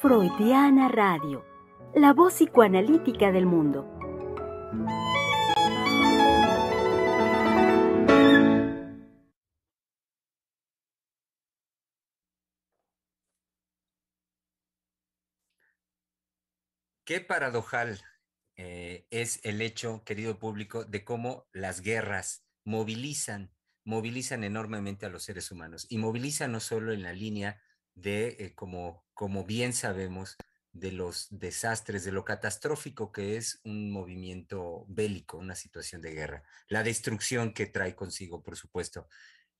Freudiana Radio, la voz psicoanalítica del mundo. Qué paradojal eh, es el hecho, querido público, de cómo las guerras movilizan, movilizan enormemente a los seres humanos y movilizan no solo en la línea de, eh, como, como bien sabemos, de los desastres, de lo catastrófico que es un movimiento bélico, una situación de guerra, la destrucción que trae consigo, por supuesto.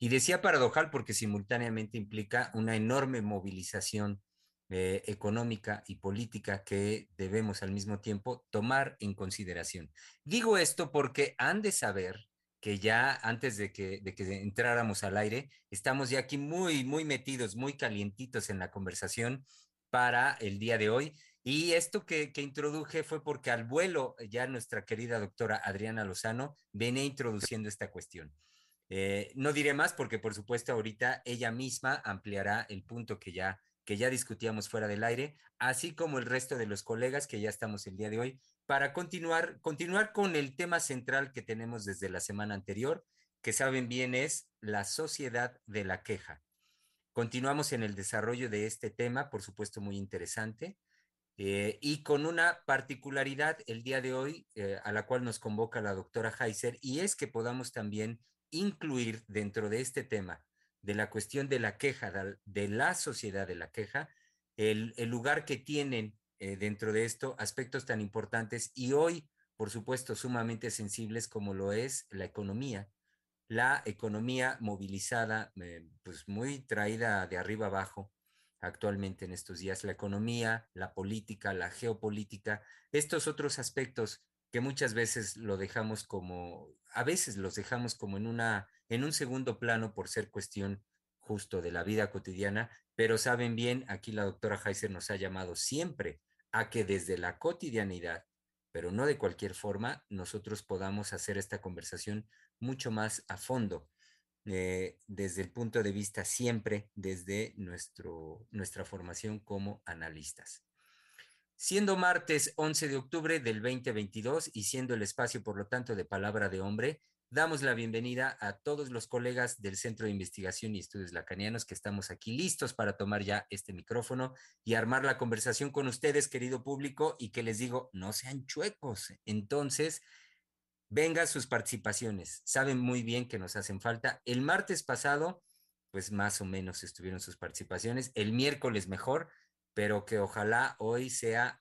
Y decía paradojal porque simultáneamente implica una enorme movilización eh, económica y política que debemos al mismo tiempo tomar en consideración. Digo esto porque han de saber que ya antes de que, de que entráramos al aire, estamos ya aquí muy, muy metidos, muy calientitos en la conversación para el día de hoy. Y esto que, que, introduje fue porque al vuelo ya nuestra querida doctora Adriana Lozano venía introduciendo esta cuestión. Eh, no diré más porque por supuesto ahorita ella misma ampliará el punto que ya, que ya discutíamos fuera del aire, así como el resto de los colegas que ya estamos el día de hoy para continuar, con el tema central que tenemos desde la semana anterior, que saben bien es la sociedad de la queja. Continuamos en el desarrollo de este tema, por supuesto muy interesante, eh, y con una particularidad el día de hoy eh, a la cual nos convoca la doctora Heiser, y es que podamos también incluir dentro de este tema de la cuestión de la queja, de la sociedad de la queja, el lugar que tienen eh, dentro de esto aspectos tan importantes y hoy, por supuesto, sumamente sensibles como lo es la economía. La economía movilizada, eh, pues muy traída de arriba abajo actualmente en estos días, la economía, la política, la geopolítica, estos otros aspectos que muchas veces lo dejamos como, a veces los dejamos como en una, en un segundo plano por ser cuestión justo de la vida cotidiana, pero saben bien, aquí la doctora Heiser nos ha llamado siempre a que desde la cotidianidad, pero no de cualquier forma, nosotros podamos hacer esta conversación mucho más a fondo, eh, desde el punto de vista siempre desde nuestro, nuestra formación como analistas. Siendo martes 11 de octubre del 2022 y siendo el espacio, por lo tanto, de palabra de hombre, Damos la bienvenida a todos los colegas del Centro de Investigación y Estudios Lacanianos que estamos aquí listos para tomar ya este micrófono y armar la conversación con ustedes, querido público, y que les digo, no sean chuecos. Entonces, vengan sus participaciones. Saben muy bien que nos hacen falta. El martes pasado, pues más o menos estuvieron sus participaciones. El miércoles mejor, pero que ojalá hoy sea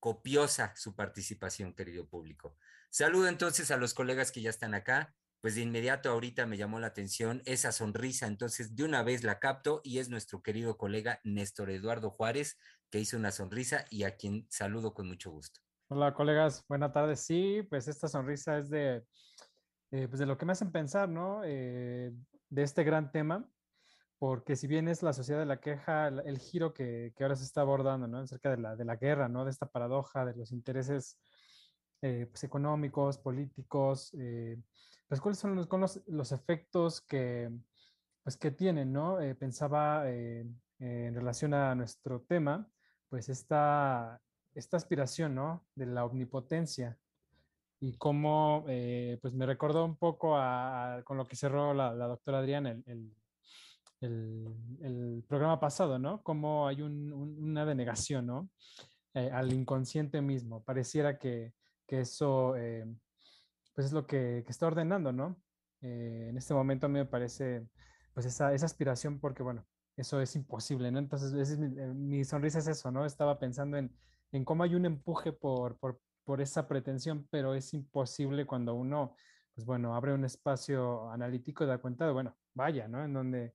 copiosa su participación, querido público. Saludo entonces a los colegas que ya están acá. Pues de inmediato ahorita me llamó la atención esa sonrisa, entonces de una vez la capto y es nuestro querido colega Néstor Eduardo Juárez que hizo una sonrisa y a quien saludo con mucho gusto. Hola colegas, buenas tardes. Sí, pues esta sonrisa es de, eh, pues de lo que me hacen pensar, ¿no? Eh, de este gran tema, porque si bien es la sociedad de la queja, el, giro que, que, ahora se está abordando, ¿no? Acerca de la, de la guerra, ¿no? De esta paradoja, de los intereses eh, pues, económicos, políticos, eh, pues cuáles son los, los, efectos que, pues, que tienen, ¿no? Eh, pensaba en relación a nuestro tema, pues esta, esta aspiración, ¿no? De la omnipotencia y cómo, pues me recordó un poco a, con lo que cerró la, la doctora Adriana el, el, el, programa pasado, ¿no? Cómo hay un, una denegación, ¿no? al inconsciente mismo. Pareciera que, eso eh, pues es lo que, está ordenando, ¿no? Eh, en este momento a mí me parece pues esa, aspiración porque, bueno, eso es imposible, ¿no? Entonces, eh, mi, sonrisa es eso, ¿no? Estaba pensando en, en cómo hay un empuje por, por, por, esa pretensión, pero es imposible cuando uno, pues bueno, abre un espacio analítico y da cuenta de, bueno, vaya, ¿no? En donde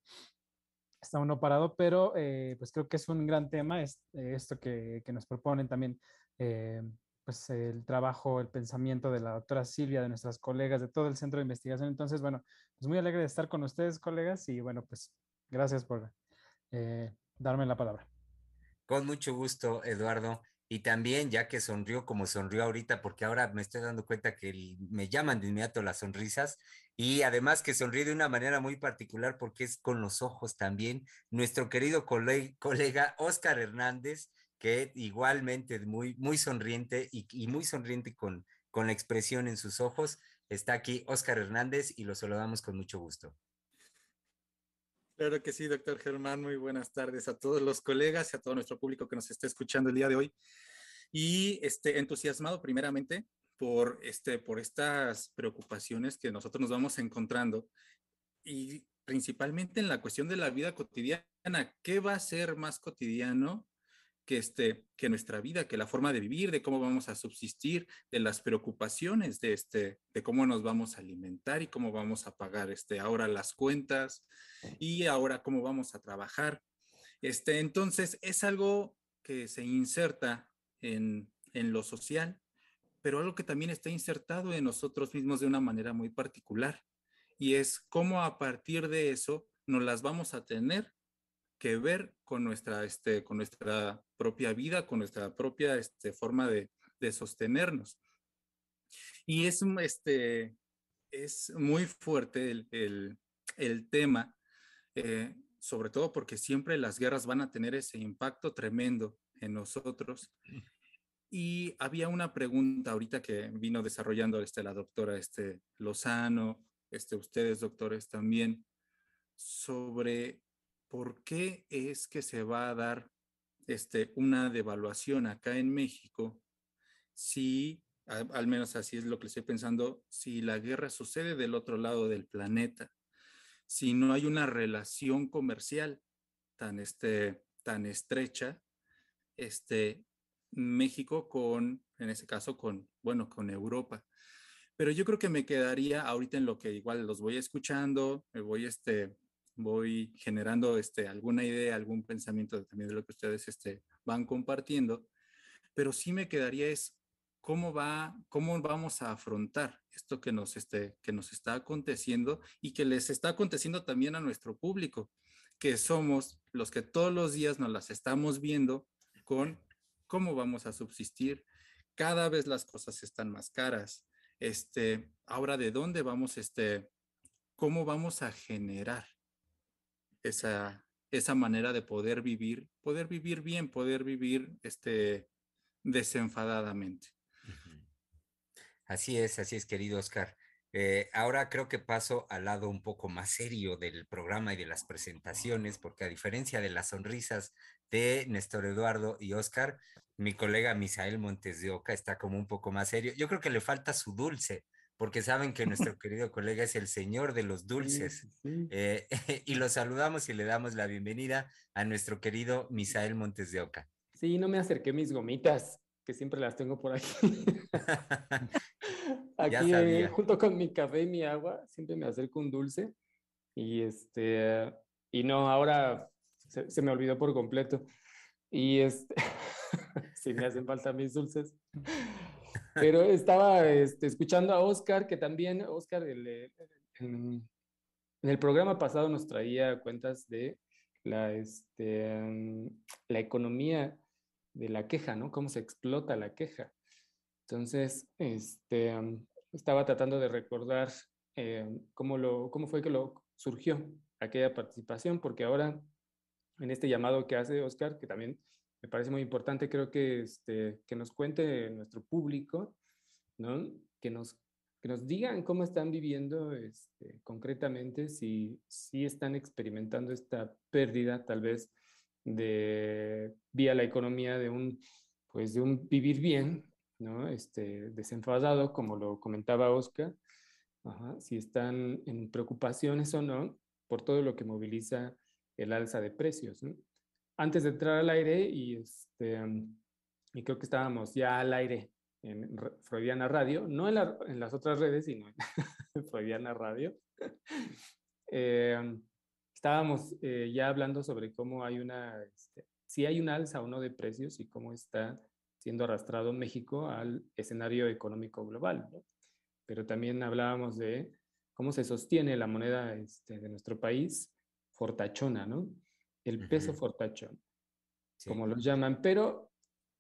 está uno parado, pero pues creo que es un gran tema es, esto que, que, nos proponen también pues el trabajo, el pensamiento de la doctora Silvia, de nuestras colegas, de todo el centro de investigación. Entonces, bueno, pues muy alegre de estar con ustedes, colegas, y bueno, pues gracias por eh, darme la palabra. Con mucho gusto, Eduardo. Y también, ya que sonrió como sonrió ahorita, porque ahora me estoy dando cuenta que me llaman de inmediato las sonrisas, Y además que sonríe de una manera muy particular porque es con los ojos también. Nuestro querido colega Oscar Hernández, que igualmente muy, muy sonriente y, muy sonriente con, con la expresión en sus ojos. Está aquí Oscar Hernández y lo saludamos con mucho gusto. Claro que sí, doctor Germán. Muy buenas tardes a todos los colegas y a todo nuestro público que nos está escuchando el día de hoy. Y este, entusiasmado primeramente por, este, por estas preocupaciones que nosotros nos vamos encontrando y principalmente en la cuestión de la vida cotidiana. ¿Qué va a ser más cotidiano que, este, que nuestra vida, que la forma de vivir, de cómo vamos a subsistir, de las preocupaciones de, este, de cómo nos vamos a alimentar y cómo vamos a pagar este, ahora las cuentas y ahora cómo vamos a trabajar. Este, entonces, es algo que se inserta en, en lo social, pero algo que también está insertado en nosotros mismos de una manera muy particular. Y es cómo a partir de eso nos las vamos a tener que ver con nuestra, este, con nuestra propia vida, con nuestra propia este, forma de, de, sostenernos. Y es, este, es muy fuerte el, el, el tema, eh, sobre todo porque siempre las guerras van a tener ese impacto tremendo en nosotros. Y había una pregunta ahorita que vino desarrollando este, la doctora este, Lozano, este, ustedes doctores también, sobre ¿por qué es que se va a dar este, una devaluación acá en México si, al, menos así es lo que estoy pensando, si la guerra sucede del otro lado del planeta, si no hay una relación comercial tan, este, tan estrecha, este, México con, en ese caso, con, bueno, con Europa. Pero yo creo que me quedaría ahorita en lo que igual los voy escuchando, me voy este, voy generando este, alguna idea, algún pensamiento también de lo que ustedes este, van compartiendo, pero sí me quedaría es cómo va, cómo vamos a afrontar esto que nos, este, que nos está aconteciendo y que les está aconteciendo también a nuestro público, que somos los que todos los días nos las estamos viendo con cómo vamos a subsistir. Cada vez las cosas están más caras. Este, ahora, ¿de dónde vamos, este, cómo vamos a generar esa, esa manera de poder vivir, poder vivir bien, poder vivir este, desenfadadamente. Así es, así es, querido Oscar. Eh, ahora creo que paso al lado un poco más serio del programa y de las presentaciones, porque a diferencia de las sonrisas de Néstor Eduardo y Oscar, mi colega Misael Montes de Oca está como un poco más serio. Yo creo que le falta su dulce, porque saben que nuestro querido colega es el señor de los dulces. Eh, y lo saludamos y le damos la bienvenida a nuestro querido Misael Montes de Oca. Sí, no me acerqué mis gomitas, que siempre las tengo por aquí. aquí, eh, junto con mi café y mi agua, siempre me acerco un dulce. Y este, y no, ahora se, se me olvidó por completo. Y este, sí me hacen falta mis dulces. Pero estaba este, escuchando a Oscar, que también, Oscar, en, el programa pasado nos traía cuentas de la, este, la economía de la queja, ¿no? Cómo se explota la queja. Entonces, este, estaba tratando de recordar eh, cómo, lo, cómo fue que lo surgió aquella participación, porque ahora en este llamado que hace Oscar, que también me parece muy importante, creo que, este, que nos cuente nuestro público, ¿no? que, nos, que nos digan cómo están viviendo este, concretamente, si, si están experimentando esta pérdida tal vez de vía la economía de un, pues de un vivir bien, ¿no? este, desenfadado, como lo comentaba Oscar, si están en preocupaciones o no por todo lo que moviliza el alza de precios. ¿no? Antes de entrar al aire y, este, y creo que estábamos ya al aire en Freudiana Radio, no en, en las otras redes, sino en Freudiana Radio. Eh, estábamos eh, ya hablando sobre cómo hay una, este, si hay un alza o no de precios y cómo está siendo arrastrado México al escenario económico global. Pero también hablábamos de cómo se sostiene la moneda este, de nuestro país fortachona, ¿no? El peso fortachón, como lo llaman. Pero,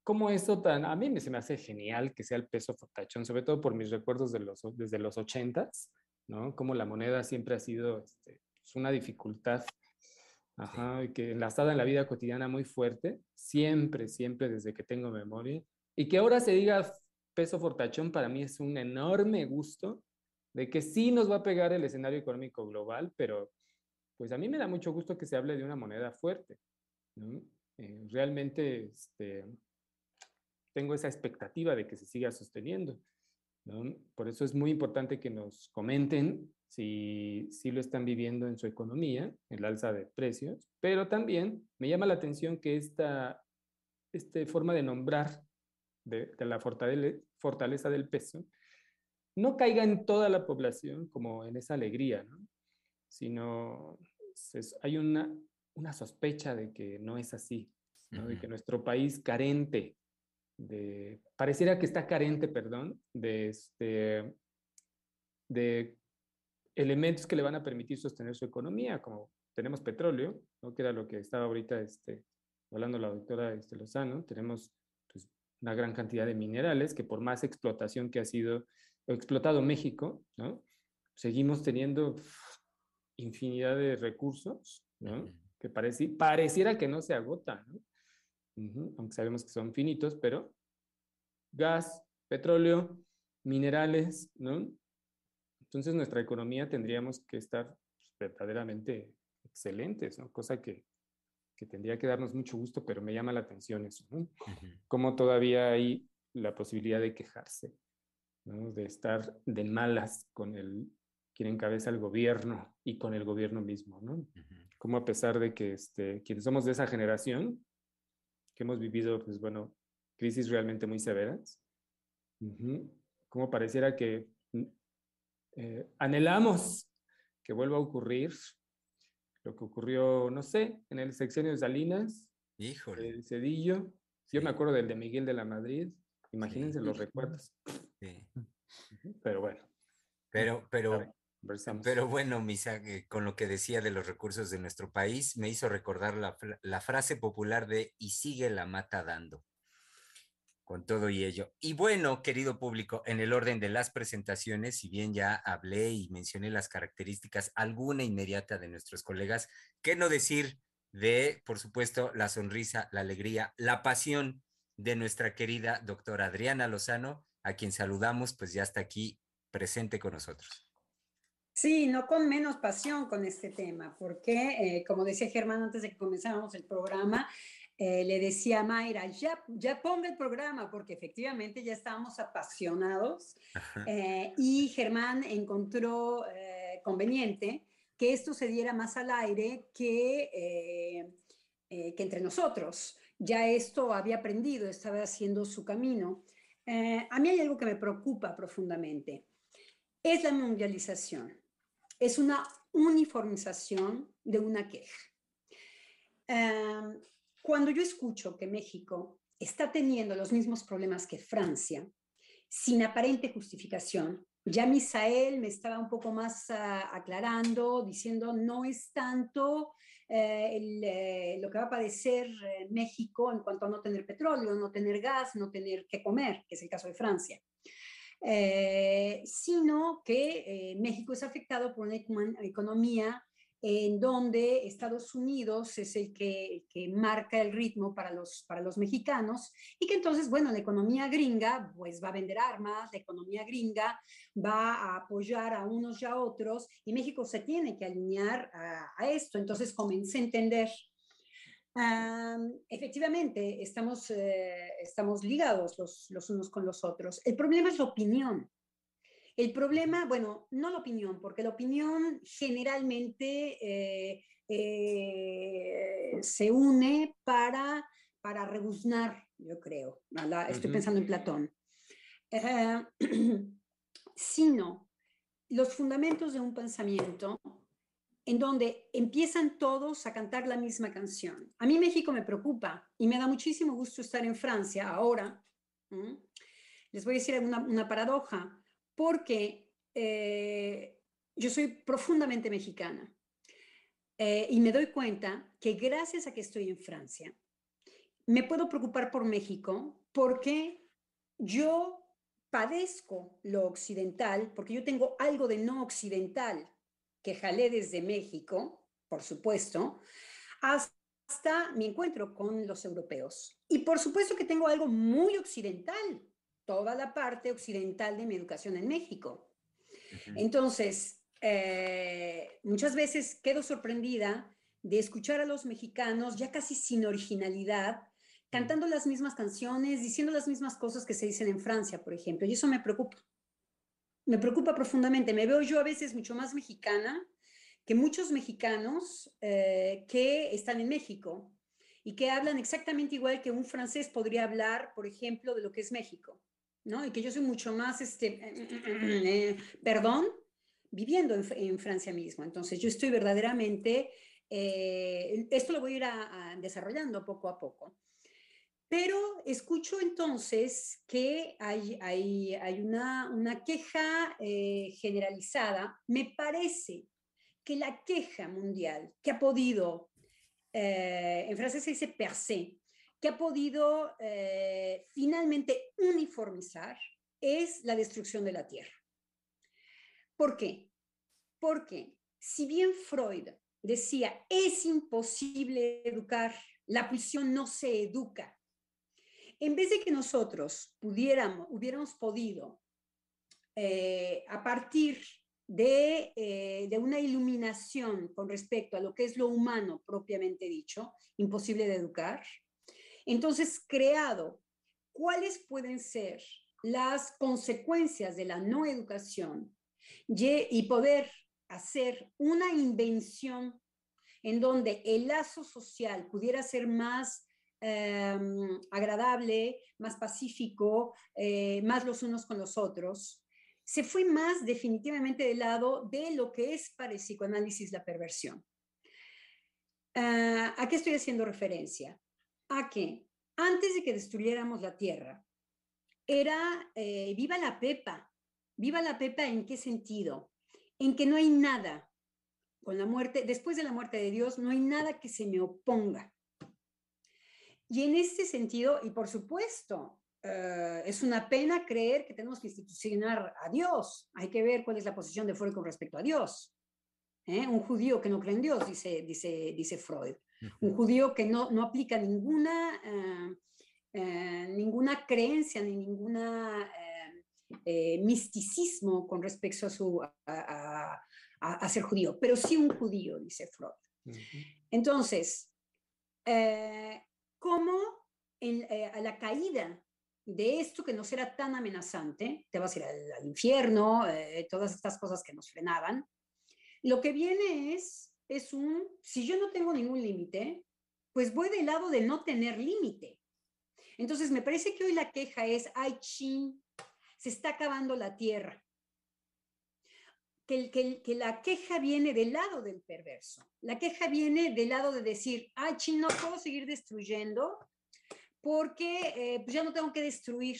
¿cómo eso tan...? A mí me, se me hace genial que sea el peso fortachón, sobre todo por mis recuerdos de los, desde los ochentas, ¿no? Como la moneda siempre ha sido este, pues, una dificultad, ajá, y que enlazada en la vida cotidiana muy fuerte, siempre, siempre desde que tengo memoria, y que ahora se diga peso fortachón para mí es un enorme gusto de que sí nos va a pegar el escenario económico global, pero pues a mí me da mucho gusto que se hable de una moneda fuerte. Eh, realmente este, tengo esa expectativa de que se siga sosteniendo. Por eso es muy importante que nos comenten si, si lo están viviendo en su economía, el alza de precios, pero también me llama la atención que esta, esta forma de nombrar de, la fortaleza, fortaleza del peso no caiga en toda la población como en esa alegría, ¿no? Sino hay una, una sospecha de que no es así, ¿no? de que nuestro país carente de, pareciera que está carente, perdón, de, este, de elementos que le van a permitir sostener su economía, como tenemos petróleo, ¿no? que era lo que estaba ahorita este, hablando la doctora este, Lozano, tenemos pues, una gran cantidad de minerales que por más explotación que ha sido explotado México, ¿no? seguimos teniendo infinidad de recursos, ¿no? que pareci pareciera que no se agotan, ¿no? aunque sabemos que son finitos, pero gas, petróleo, minerales, ¿no? Entonces nuestra economía tendríamos que estar pues, verdaderamente excelentes, ¿no? Cosa que, que, tendría que darnos mucho gusto, pero me llama la atención eso, ¿no? Como todavía hay la posibilidad de quejarse, ¿no? De estar de malas con el quien encabeza el gobierno y con el gobierno mismo, ¿no? Como a pesar de que este, quienes somos de esa generación, que hemos vivido, pues bueno, crisis realmente muy severas, como pareciera que mm, eh, anhelamos que vuelva a ocurrir lo que ocurrió, no sé, en el sexenio de Salinas, Híjole. el Cedillo, yo me acuerdo del de Miguel de la Madrid, imagínense los recuerdos. Sí. Pero bueno. Pero, pero, pero bueno, Misa, con lo que decía de los recursos de nuestro país, me hizo recordar la, la, frase popular de y sigue la mata dando. Con todo y ello. Y bueno, querido público, en el orden de las presentaciones, si bien ya hablé y mencioné las características, alguna inmediata de nuestros colegas, ¿qué no decir de, por supuesto, la sonrisa, la alegría, la pasión de nuestra querida doctora Adriana Lozano, a quien saludamos, pues ya está aquí presente con nosotros. Sí, no con menos pasión con este tema, porque eh, como decía Germán antes de que comenzáramos el programa, eh, le decía a Mayra, ya, ya ponga el programa, porque efectivamente ya estábamos apasionados eh, y Germán encontró conveniente que esto se diera más al aire que, que entre nosotros. Ya esto había aprendido, estaba haciendo su camino. a mí hay algo que me preocupa profundamente. Es la mundialización es una uniformización de una queja. Em, cuando yo escucho que México está teniendo los mismos problemas que Francia, sin aparente justificación, ya Misael me estaba un poco más ah, aclarando, diciendo no es tanto eh, eh, lo que va a padecer eh, México en cuanto a no tener petróleo, no tener gas, no tener que comer, que es el caso de Francia. Eh, sino que eh, México es afectado por una economía en donde Estados Unidos es el que, marca el ritmo para los, para los mexicanos y que entonces, bueno, la economía gringa pues va a vender armas, la economía gringa va a apoyar a unos y a otros y México se tiene que alinear a, a esto. Entonces comencé a entender efectivamente, estamos, eh, estamos ligados los, los, unos con los otros. El problema es la opinión. El problema, bueno, no la opinión, porque la opinión generalmente eh, eh, se une para, para rebuznar, yo creo. Estoy pensando en Platón. sino los fundamentos de un pensamiento en donde empiezan todos a cantar la misma canción. A mí México me preocupa y me da muchísimo gusto estar en Francia ahora. Les voy a decir una, paradoja, porque eh, yo soy profundamente mexicana eh, y me doy cuenta que gracias a que estoy en Francia, me puedo preocupar por México porque yo padezco lo occidental, porque yo tengo algo de no occidental que jalé desde México, por supuesto, hasta mi encuentro con los europeos. Y por supuesto que tengo algo muy occidental, toda la parte occidental de mi educación en México. Entonces, eh, muchas veces quedo sorprendida de escuchar a los mexicanos ya casi sin originalidad, cantando las mismas canciones, diciendo las mismas cosas que se dicen en Francia, por ejemplo, y eso me preocupa. Me preocupa profundamente. Me veo yo a veces mucho más mexicana que muchos mexicanos eh, que están en México y que hablan exactamente igual que un francés podría hablar, por ejemplo, de lo que es México, ¿no? Y que yo soy mucho más, este, eh, perdón, viviendo en, Francia mismo. Entonces, yo estoy verdaderamente, eh, esto lo voy a ir desarrollando poco a poco. Pero escucho entonces que hay, hay, hay una, una, queja eh, generalizada. Me parece que la queja mundial que ha podido, eh, en francés se dice percé, que ha podido eh, finalmente uniformizar es la destrucción de la tierra. ¿Por qué? Porque si bien Freud decía es imposible educar, la pulsión no se educa, en vez de que nosotros pudiéramos, hubiéramos podido, eh, a partir eh, de, una iluminación con respecto a lo que es lo humano propiamente dicho, imposible de educar, entonces creado cuáles pueden ser las consecuencias de la no educación y poder hacer una invención en donde el lazo social pudiera ser más Em, agradable, más pacífico, eh, más los unos con los otros, se fue más definitivamente del lado de lo que es para el psicoanálisis la perversión. Ah, ¿A qué estoy haciendo referencia? A que antes de que destruyéramos la tierra, era eh, viva la pepa. Viva la pepa en qué sentido? En que no hay nada con la muerte, después de la muerte de Dios, no hay nada que se me oponga. Y en este sentido, y por supuesto, eh, es una pena creer que tenemos que institucionar a Dios. Hay que ver cuál es la posición de Freud con respecto a Dios. ¿eh? Un judío que no cree en Dios, dice, dice, dice Freud. Un judío que no, no aplica ninguna, eh, ninguna creencia ni ninguna misticismo con respecto a, su, a, a, ser judío, pero sí un judío, dice Freud. Entonces, cómo eh, a la caída de esto que no será tan amenazante, te vas a ir al, infierno, eh, todas estas cosas que nos frenaban, lo que viene es, es un, si yo no tengo ningún límite, pues voy del lado de no tener límite. Entonces, me parece que hoy la queja es, ay, chin, se está acabando la tierra que, la queja viene del lado del perverso. La queja viene del lado de decir, ay, chino, no puedo seguir destruyendo porque eh, pues ya no tengo que destruir.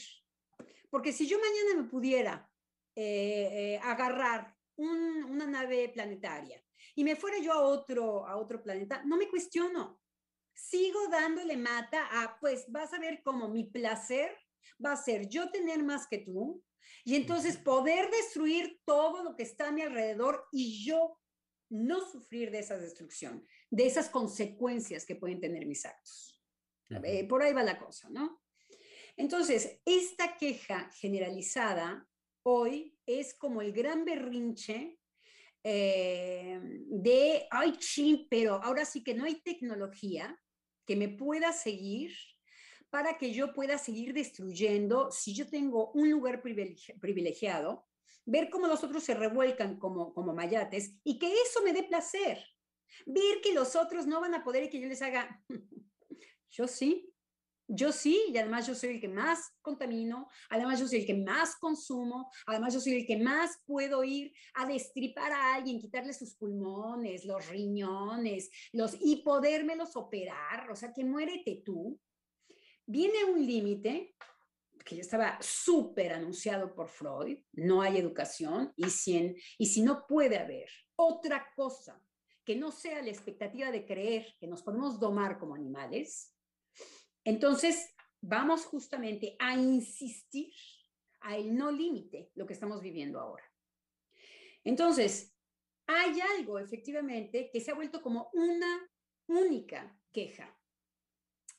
Porque si yo mañana me pudiera eh, eh, agarrar una nave planetaria y me fuera yo a otro, a otro planeta, no me cuestiono. Sigo dándole mata a, pues vas a ver cómo mi placer va a ser yo tener más que tú, y entonces poder destruir todo lo que está a mi alrededor y yo no sufrir de esa destrucción, de esas consecuencias que pueden tener mis actos. Eh, por ahí va la cosa, ¿no? Entonces, esta queja generalizada hoy es como el gran berrinche eh, de, ay, sí, pero ahora sí que no hay tecnología que me pueda seguir para que yo pueda seguir destruyendo, si yo tengo un lugar privilegiado, ver cómo los otros se revuelcan como, como mayates y que eso me dé placer. Ver que los otros no van a poder y que yo les haga, yo sí, yo sí, y además yo soy el que más contamino, además yo soy el que más consumo, además yo soy el que más puedo ir a destripar a alguien, quitarle sus pulmones, los riñones, los, y podérmelos operar, o sea, que muérete tú, viene un límite que ya estaba súper anunciado por Freud, no hay educación y si, y si no puede haber otra cosa que no sea la expectativa de creer que nos podemos domar como animales, entonces vamos justamente a insistir, al no límite lo que estamos viviendo ahora. Entonces, hay algo efectivamente que se ha vuelto como una única queja,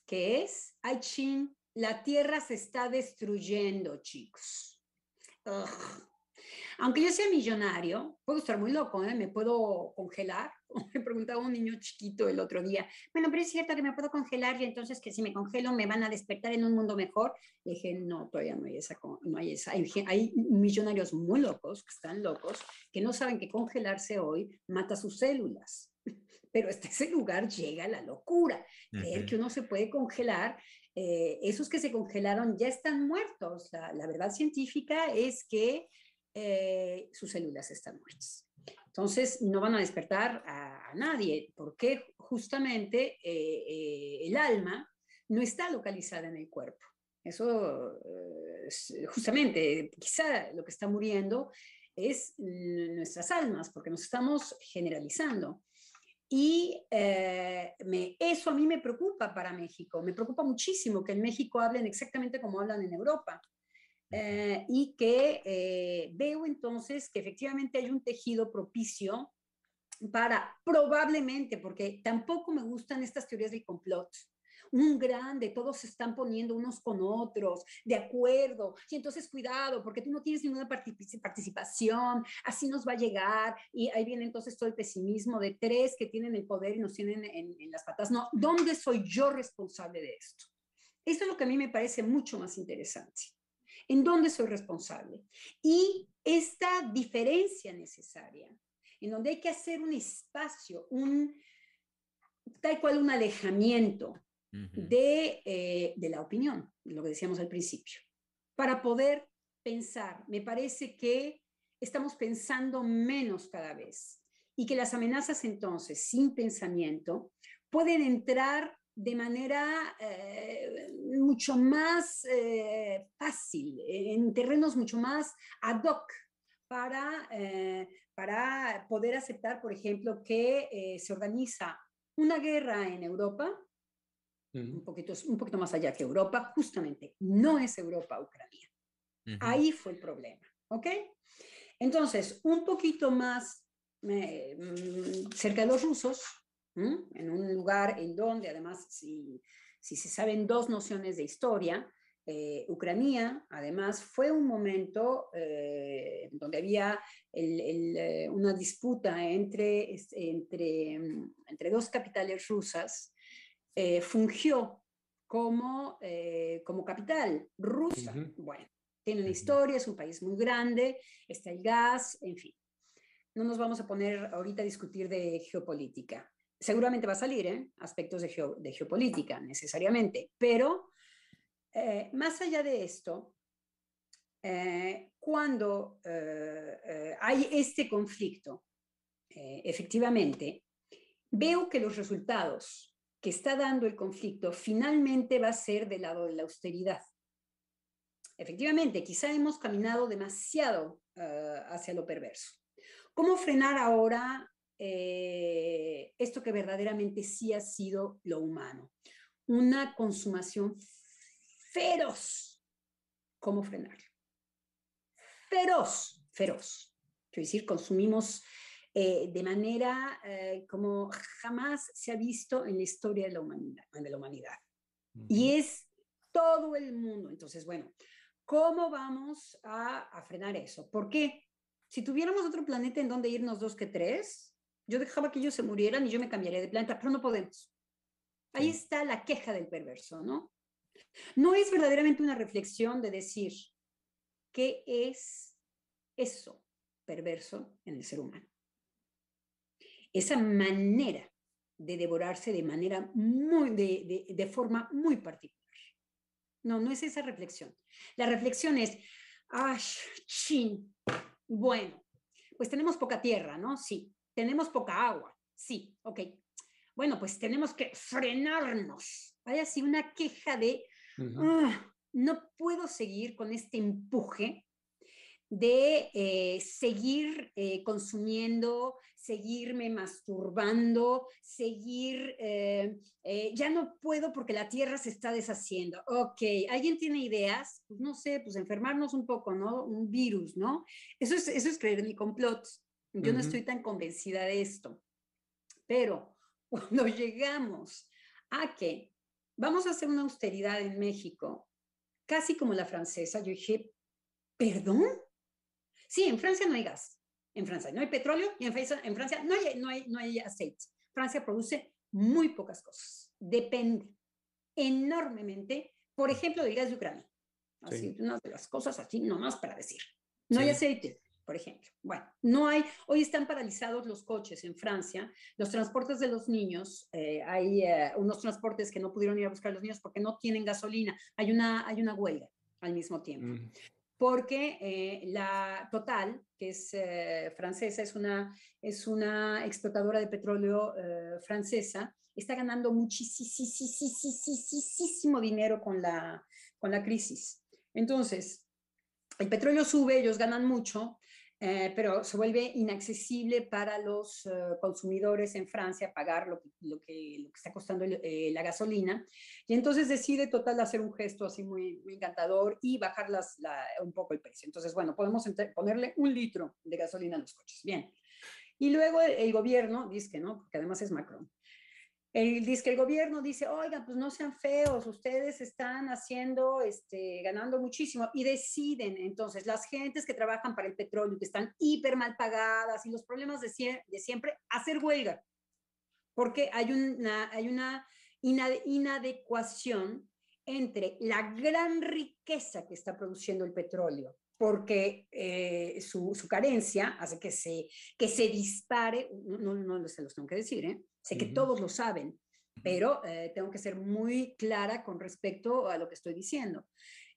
que es, ay, chin, la tierra se está destruyendo, chicos. Aunque yo sea millonario, puedo estar muy loco, ¿eh? me puedo congelar. Me preguntaba un niño chiquito el otro día, bueno, pero es cierto que me puedo congelar y entonces que si me congelo me van a despertar en un mundo mejor. Le dije, no, todavía no hay esa. No hay, esa. Hay, hay millonarios muy locos, que están locos, que no saben que congelarse hoy mata sus células. Pero hasta ese lugar llega la locura. Creer que uno se puede congelar eh, esos que se congelaron ya están muertos. La, la verdad científica es que eh, sus células están muertas. Entonces, no van a despertar a, nadie, porque justamente eh, eh, el alma no está localizada en el cuerpo. Eso, justamente, quizá lo que está muriendo es nuestras almas, porque nos estamos generalizando. Y me, eso a mí me preocupa para México. Me preocupa muchísimo que en México hablen exactamente como hablan en Europa. Eh, y que eh, veo entonces que efectivamente hay un tejido propicio para probablemente, porque tampoco me gustan estas teorías del complot, un grande, todos se están poniendo unos con otros, de acuerdo, y entonces cuidado, porque tú no tienes ninguna participación, así nos va a llegar, y ahí viene entonces todo el pesimismo de tres que tienen el poder y nos tienen en, en las patas. No, ¿dónde soy yo responsable de esto? Esto es lo que a mí me parece mucho más interesante en dónde soy responsable. Y esta diferencia necesaria, en donde hay que hacer un espacio, un tal cual un alejamiento de, eh, de la opinión, lo que decíamos al principio, para poder pensar. Me parece que estamos pensando menos cada vez y que las amenazas entonces sin pensamiento pueden entrar de manera eh, mucho más eh, fácil, en terrenos mucho más ad hoc para, para poder aceptar, por ejemplo, que se organiza una guerra en Europa, un, poquito, un poquito más allá que Europa, justamente no es Europa, Ucrania. Ahí fue el problema, ¿ok? Entonces, un poquito más mm, cerca de los rusos, en un lugar en donde además, si, si se saben dos nociones de historia, eh, Ucrania, además, fue un momento eh, donde había eh, una disputa entre, entre, mm, entre dos capitales rusas, fungió como, como capital rusa. Bueno, tiene una historia, es un país muy grande, está el gas, en fin. No nos vamos a poner ahorita a discutir de geopolítica seguramente va a salir ¿eh? aspectos de, geopolítica necesariamente, pero eh, más allá de esto, eh, cuando hay este conflicto, efectivamente, veo que los resultados está dando el conflicto finalmente va a ser del lado de la austeridad. Efectivamente, quizá hemos caminado demasiado hacia lo perverso. ¿Cómo frenar ahora eh, esto que verdaderamente sí ha sido lo humano. Una consumación feroz. ¿Cómo frenarlo? Feroz, feroz. Quiero decir, consumimos eh, de manera eh, como jamás se ha visto en la historia de la humanidad. De la humanidad. Y es todo el mundo. Entonces, bueno, ¿cómo vamos a, a frenar eso? ¿Por qué? Si tuviéramos otro planeta en donde irnos dos que tres, yo dejaba que ellos se murieran y yo me cambiaría de planta, pero no podemos. Ahí está la queja del perverso, ¿no? No es verdaderamente una reflexión de decir qué es eso perverso en el ser humano. Esa manera de devorarse de manera muy, de, de, forma muy particular. No, no es esa reflexión. La reflexión es, ¡ay, chin! Bueno, pues tenemos poca tierra, ¿no? Sí, tenemos poca agua. Sí, ok. Bueno, pues tenemos que frenarnos. Hay así una queja de, ah, no puedo seguir con este empuje de eh, seguir eh, consumiendo, seguirme masturbando, seguir, eh, ya no puedo porque la tierra se está deshaciendo. Ok, ¿alguien tiene ideas? Pues no sé, pues enfermarnos un poco, ¿no? Un virus, ¿no? Eso es, eso es creer en mi complot. Yo no estoy tan convencida de esto. Pero cuando llegamos a que vamos a hacer una austeridad en México, casi como la francesa, yo dije, ¿perdón? Sí, en Francia no hay gas, en Francia no hay petróleo y en Francia, en Francia no, hay, no, hay, no hay aceite. Francia produce muy pocas cosas, depende enormemente, por ejemplo, del gas de Ucrania. Así, una de las cosas así, nomás para decir. No hay aceite, por ejemplo. Bueno, no hay, hoy están paralizados los coches en Francia, los transportes de los niños, eh, hay eh, unos transportes que no pudieron ir a buscar a los niños porque no tienen gasolina, hay una, hay una huelga al mismo tiempo. Mm porque eh, la Total, que es eh, francesa, es una, es una explotadora de petróleo eh, francesa, está ganando muchísimo dinero con la, con la crisis. Entonces, el petróleo sube, ellos ganan mucho, eh, pero se vuelve inaccesible para los eh, consumidores en Francia pagar lo que, está costando eh, la gasolina. Y entonces decide Total hacer un gesto así muy, encantador y bajar un poco el precio. Entonces, bueno, podemos ponerle un litro de gasolina a los coches. Bien. Y luego el, el gobierno dice que no, porque además es Macron. El, dice que el gobierno dice, oigan, pues no sean feos, ustedes están haciendo, este, ganando muchísimo y deciden entonces las gentes que trabajan para el petróleo, que están hiper mal pagadas y los problemas de, siempre, hacer huelga, porque hay una, hay una inadecuación entre la gran riqueza que está produciendo el petróleo porque eh, su, su, carencia hace que se, que se dispare, no, no, no se los tengo que decir, ¿eh? Sé que todos lo saben, pero eh, tengo que ser muy clara con respecto a lo que estoy diciendo.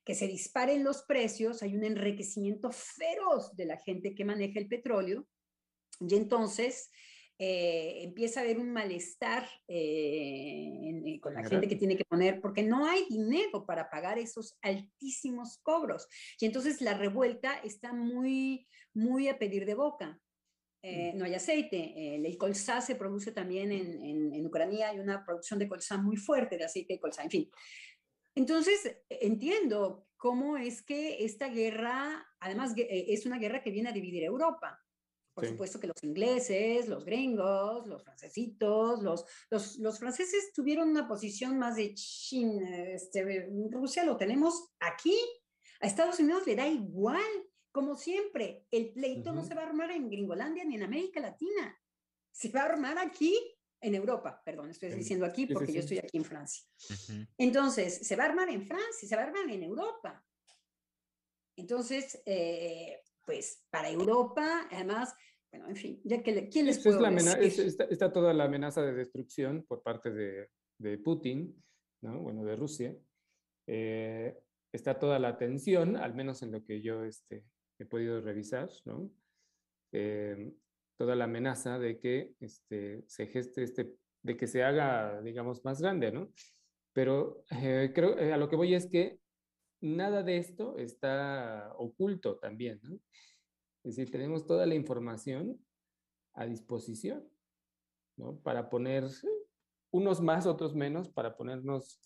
Que se disparen los precios, hay un enriquecimiento feroz de la gente que maneja el petróleo y entonces eh, empieza a haber un malestar eh, eh, con la gente que tiene que poner, porque no hay dinero para pagar esos altísimos cobros. Y entonces la revuelta está muy, muy a pedir de boca. Mm. no hay aceite. el colza se produce también en, en, Ucrania, hay una producción de colza muy fuerte, de aceite de colza, en fin. Entonces, entiendo cómo es que esta guerra, además, es una guerra que viene a dividir Europa. Por supuesto que los ingleses, los gringos, los francesitos, los, los, los, franceses tuvieron una posición más de chin, este, Rusia lo tenemos aquí, a Estados Unidos le da igual, como siempre, el pleito no se va a armar en Gringolandia ni en América Latina, se va a armar aquí, en Europa, perdón, estoy diciendo aquí porque yo estoy aquí en Francia. Entonces, se va a armar en Francia, se va a armar en Europa. Entonces, eh, pues para Europa, además, bueno, en fin, ya que ¿quién les puede decir? está, toda la amenaza de destrucción por parte de, de Putin, ¿no? bueno, de Rusia. Eh, está toda la tensión, al menos en lo que yo este, he podido revisar, ¿no? Eh, toda la amenaza de que este, se geste este, de que se haga, digamos, más grande, ¿no? Pero eh, creo, a lo que voy es que nada de esto está oculto también, ¿no? Es decir, tenemos toda la información a disposición, ¿no? Para poner unos más, otros menos, para ponernos,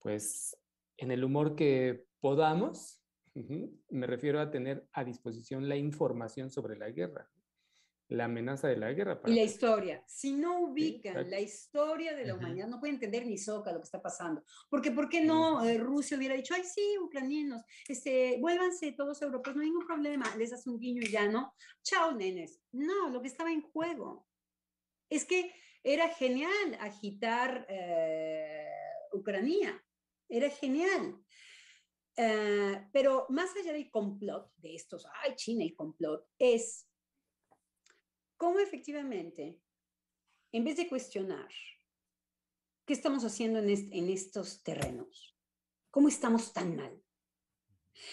pues, en el humor que podamos. Me refiero a tener a disposición la información sobre la guerra la amenaza de la guerra. y la historia. Si no ubican la historia de la humanidad, no pueden entender ni soca lo que está pasando. Porque, ¿por qué no eh, Rusia hubiera dicho, ay, sí, ucranianos, este, vuélvanse todos europeos, no hay ningún problema, les hace un guiño y ya, ¿no? Chao, nenes. No, lo que estaba en juego es que era genial agitar eh, Ucrania, era genial. Eh, pero más allá del complot de estos, ay, China, el complot, es cómo efectivamente, en vez de cuestionar qué estamos haciendo en, estos terrenos, cómo estamos tan mal,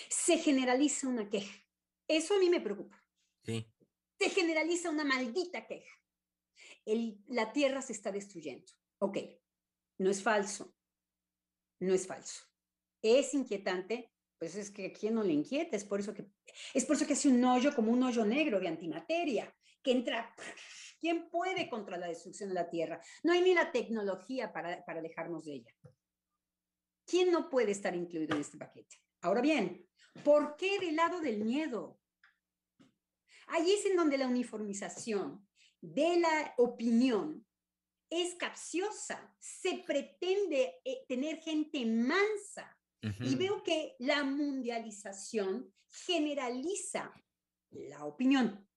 se generaliza una queja. Eso a mí me preocupa. Sí. Se generaliza una maldita queja. la tierra se está destruyendo. Ok, no es falso. No es falso. Es inquietante, pues es que a quién no le inquieta, es por eso que, es por eso que hace un hoyo como un hoyo negro de antimateria, que entra, ¿quién puede contra la destrucción de la Tierra? No hay ni la tecnología para, para alejarnos de ella. ¿Quién no puede estar incluido en este paquete? Ahora bien, ¿por qué del lado del miedo? Allí es en donde la uniformización de la opinión es capciosa, se pretende eh, tener gente mansa y veo que la mundialización generaliza la opinión.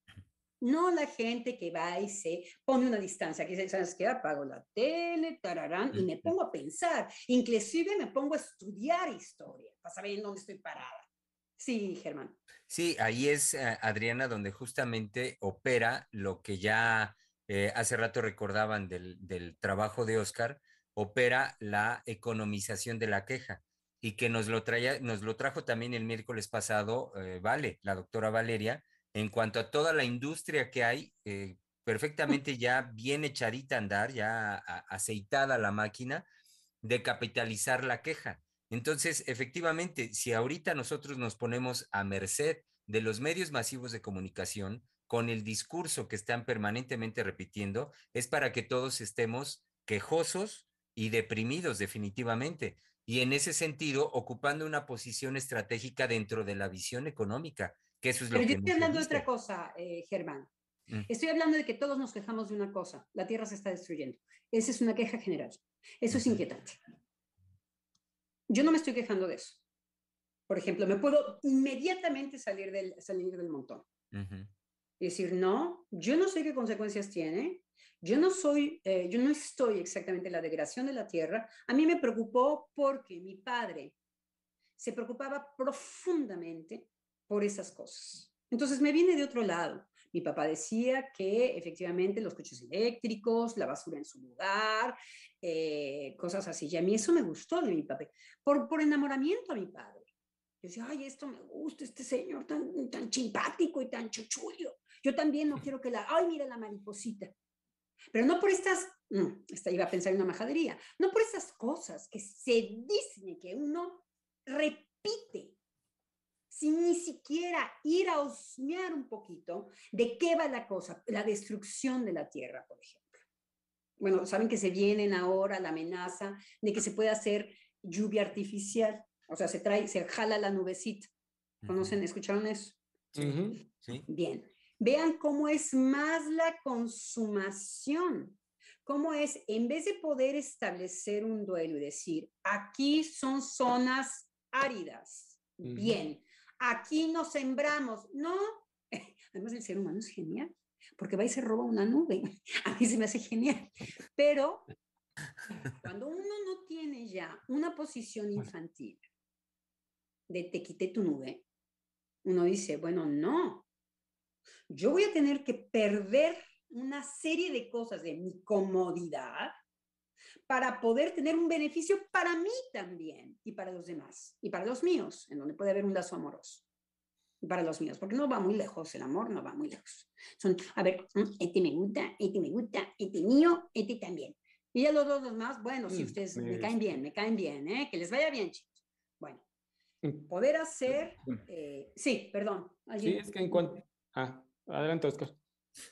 No la gente que va y se pone una distancia, que dice, ¿sabes qué? Apago la tele, tararán, y me pongo a pensar. Inclusive me pongo a estudiar historia para saber en dónde estoy parada. Sí, Germán. Sí, ahí es, eh, Adriana, donde justamente opera lo que ya eh, hace rato recordaban del, del trabajo de Oscar, opera la economización de la queja y que nos lo, traía, nos lo trajo también el miércoles pasado, eh, Vale, la doctora Valeria, en cuanto a toda la industria que hay, eh, perfectamente ya bien echadita a andar, ya aceitada la máquina de capitalizar la queja. Entonces, efectivamente, si ahorita nosotros nos ponemos a merced de los medios masivos de comunicación, con el discurso que están permanentemente repitiendo, es para que todos estemos quejosos y deprimidos definitivamente y en ese sentido ocupando una posición estratégica dentro de la visión económica, que eso es lo Pero que... yo estoy hablando de otra cosa, eh, Germán. Mm. Estoy hablando de que todos nos quejamos de una cosa, la Tierra se está destruyendo. Esa es una queja general. Eso es inquietante. Yo no me estoy quejando de eso. Por ejemplo, me puedo inmediatamente salir del, salir del montón. Y decir, no, yo no sé qué consecuencias tiene, yo no soy, eh, yo no estoy exactamente en la degradación de la tierra. A mí me preocupó porque mi padre se preocupaba profundamente por esas cosas. Entonces me viene de otro lado. Mi papá decía que efectivamente los coches eléctricos, la basura en su lugar, eh, cosas así. Y a mí eso me gustó de mi papá, por, por enamoramiento a mi padre. Yo decía, ay, esto me gusta, este señor tan, tan simpático y tan chuchullo. Yo también no quiero que la, ay, mira la mariposita. Pero no por estas, no, iba a pensar en una majadería, no por estas cosas que se dicen que uno repite sin ni siquiera ir a osmear un poquito de qué va la cosa, la destrucción de la tierra, por ejemplo. Bueno, saben que se vienen ahora la amenaza de que se puede hacer lluvia artificial, o sea, se trae, se jala la nubecita. ¿Conocen, escucharon eso? Sí. Bien. Vean cómo es más la consumación, cómo es, en vez de poder establecer un duelo y decir, aquí son zonas áridas, bien, aquí nos sembramos, no, además el ser humano es genial, porque va y se roba una nube, a mí se me hace genial, pero cuando uno no tiene ya una posición infantil de te quité tu nube, uno dice, bueno, no, yo voy a tener que perder una serie de cosas de mi comodidad para poder tener un beneficio para mí también y para los demás y para los míos, en donde puede haber un lazo amoroso. Y para los míos, porque no va muy lejos, el amor no va muy lejos. Son, a ver, mm, este me gusta, este me gusta, este mío, este también. Y ya los dos demás, bueno, si mm, ustedes me caen bien, me caen bien, ¿eh? que les vaya bien, chicos. Bueno, mm. poder hacer, eh, sí, perdón. Sí, es que en cuanto, Ah, adelante, Oscar.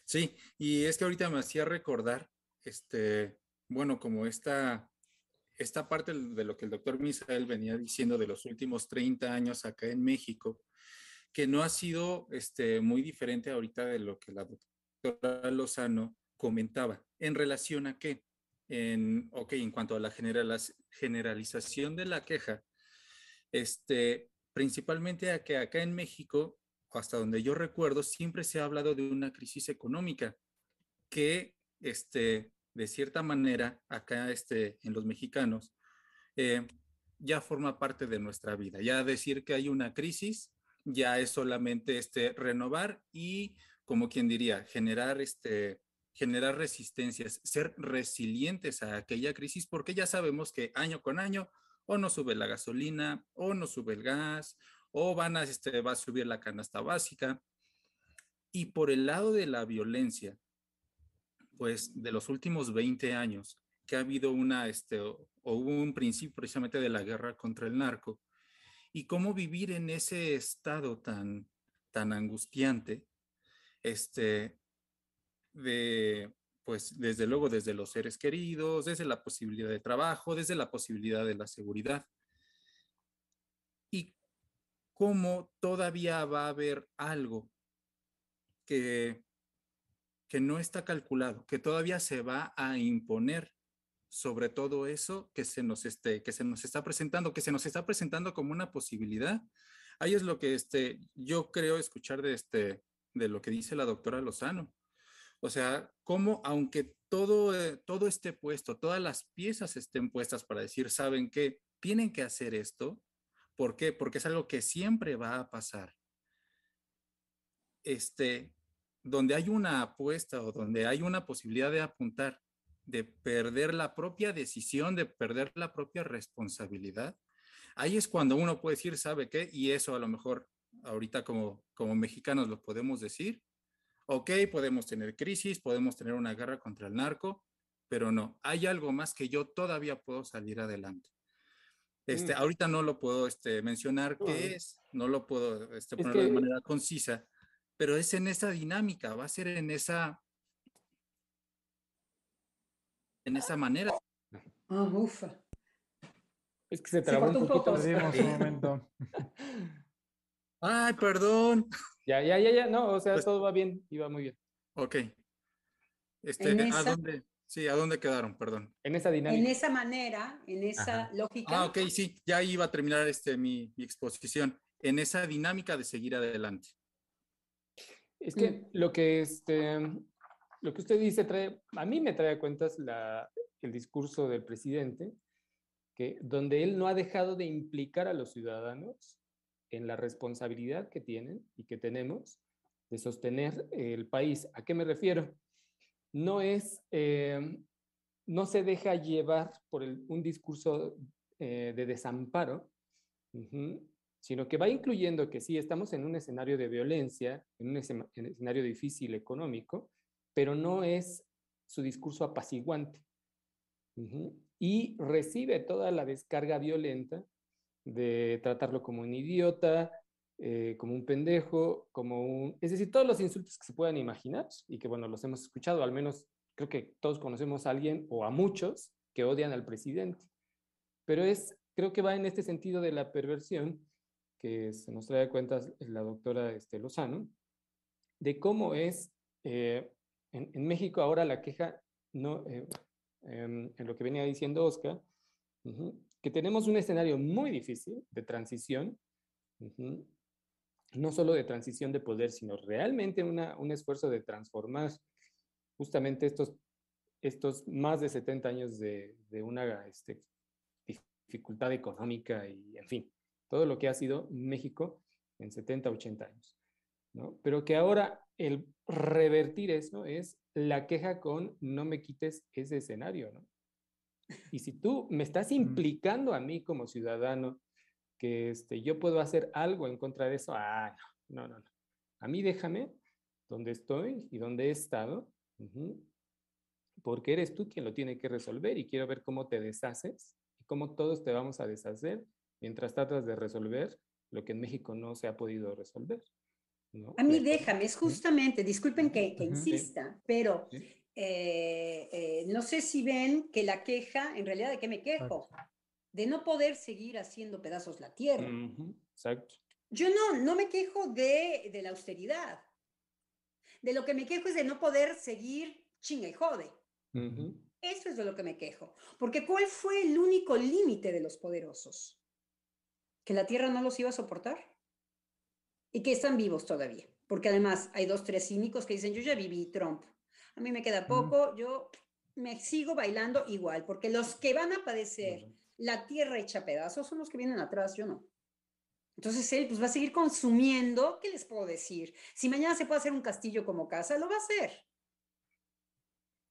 Sí, y es que ahorita me hacía recordar, este, bueno, como esta, esta parte de lo que el doctor Misael venía diciendo de los últimos 30 años acá en México, que no ha sido este, muy diferente ahorita de lo que la doctora Lozano comentaba. ¿En relación a qué? En, ok, en cuanto a la generalización de la queja, este, principalmente a que acá en México hasta donde yo recuerdo, siempre se ha hablado de una crisis económica que, este, de cierta manera, acá este, en los mexicanos, eh, ya forma parte de nuestra vida. Ya decir que hay una crisis, ya es solamente este, renovar y, como quien diría, generar, este, generar resistencias, ser resilientes a aquella crisis, porque ya sabemos que año con año o no sube la gasolina, o no sube el gas, o van a, este, va a subir la canasta básica. Y por el lado de la violencia, pues de los últimos 20 años, que ha habido una, este, o, un principio precisamente de la guerra contra el narco, y cómo vivir en ese estado tan, tan angustiante, este, de, pues desde luego desde los seres queridos, desde la posibilidad de trabajo, desde la posibilidad de la seguridad. Cómo todavía va a haber algo que, que no está calculado, que todavía se va a imponer sobre todo eso que se nos este, que se nos está presentando, que se nos está presentando como una posibilidad. Ahí es lo que este, yo creo escuchar de, este, de lo que dice la doctora Lozano. O sea, cómo aunque todo, eh, todo esté puesto, todas las piezas estén puestas para decir, ¿saben qué? Tienen que hacer esto. ¿Por qué? Porque es algo que siempre va a pasar. Este, donde hay una apuesta o donde hay una posibilidad de apuntar de perder la propia decisión, de perder la propia responsabilidad, ahí es cuando uno puede decir, ¿sabe qué? Y eso a lo mejor ahorita como, como mexicanos lo podemos decir. Ok, podemos tener crisis, podemos tener una guerra contra el narco, pero no, hay algo más que yo todavía puedo salir adelante. Este, mm. Ahorita no lo puedo este, mencionar qué es, no lo puedo este, poner de manera concisa, pero es en esa dinámica, va a ser en esa, en esa manera. Ah, ufa. Es que se trabó un poquito. un momento. Ay, perdón. Ya, ya, ya, ya. No, o sea, pues todo va bien, iba muy bien. Ok. Este, ¿a dónde? Sí, ¿a dónde quedaron? Perdón. En esa dinámica. En esa manera, en esa lógica. Ah, ok, sí, ya iba a terminar este, mi, mi exposición. En esa dinámica de seguir adelante. Es que mm. lo que este, lo que usted dice trae, a mí me trae a cuentas la, el discurso del presidente, que, donde él no ha dejado de implicar a los ciudadanos en la responsabilidad que tienen y que tenemos de sostener el país. ¿A qué me refiero? No es, eh, no se deja llevar por un discurso eh, de desamparo, sino que va incluyendo que sí, estamos en un escenario de violencia, en un escenario difícil económico, pero no es su discurso apaciguante. Y recibe toda la descarga violenta de tratarlo como un idiota, eh, como un pendejo, como un... Es decir, todos los insultos que se puedan imaginar y que, bueno, los hemos escuchado, al menos creo que todos conocemos a alguien o a muchos que odian al presidente. Pero es, creo que va en este sentido de la perversión que se nos trae a cuenta la doctora este, Lozano, de cómo es eh, en, México ahora la queja, no, eh, em, en lo que venía diciendo Oscar, que tenemos un escenario muy difícil de transición, no solo de transición de poder, sino realmente una, un esfuerzo de transformar justamente estos, estos más de 70 años de, de una este, dificultad económica y, en fin, todo lo que ha sido México en 70, 80 años. ¿no? Pero que ahora el revertir eso es la queja con no me quites ese escenario, ¿no? Y si tú me estás implicando a mí como ciudadano que este, yo puedo hacer algo en contra de eso, ah, no, no, no. A mí déjame donde estoy y donde he estado, porque eres tú quien lo tiene que resolver y quiero ver cómo te deshaces y cómo todos te vamos a deshacer mientras tratas de resolver lo que en México no se ha podido resolver. A mí déjame, es justamente, disculpen que, insista, pero eh, eh, no sé si ven que la queja, en realidad, ¿de qué me quejo? De no poder seguir haciendo pedazos la tierra. Exacto. Yo no, no me quejo de, de, la austeridad. De lo que me quejo es de no poder seguir chinga y jode. Eso es de lo que me quejo. Porque ¿cuál fue el único límite de los poderosos? ¿Que la tierra no los iba a soportar? y que están vivos todavía, porque además hay dos, tres cínicos que dicen, yo ya viví Trump, a mí me queda poco, yo me sigo bailando igual, porque los que van a padecer la tierra hecha pedazos son los que vienen atrás, yo no. Entonces él pues va a seguir consumiendo, ¿qué les puedo decir? Si mañana se puede hacer un castillo como casa, lo va a hacer.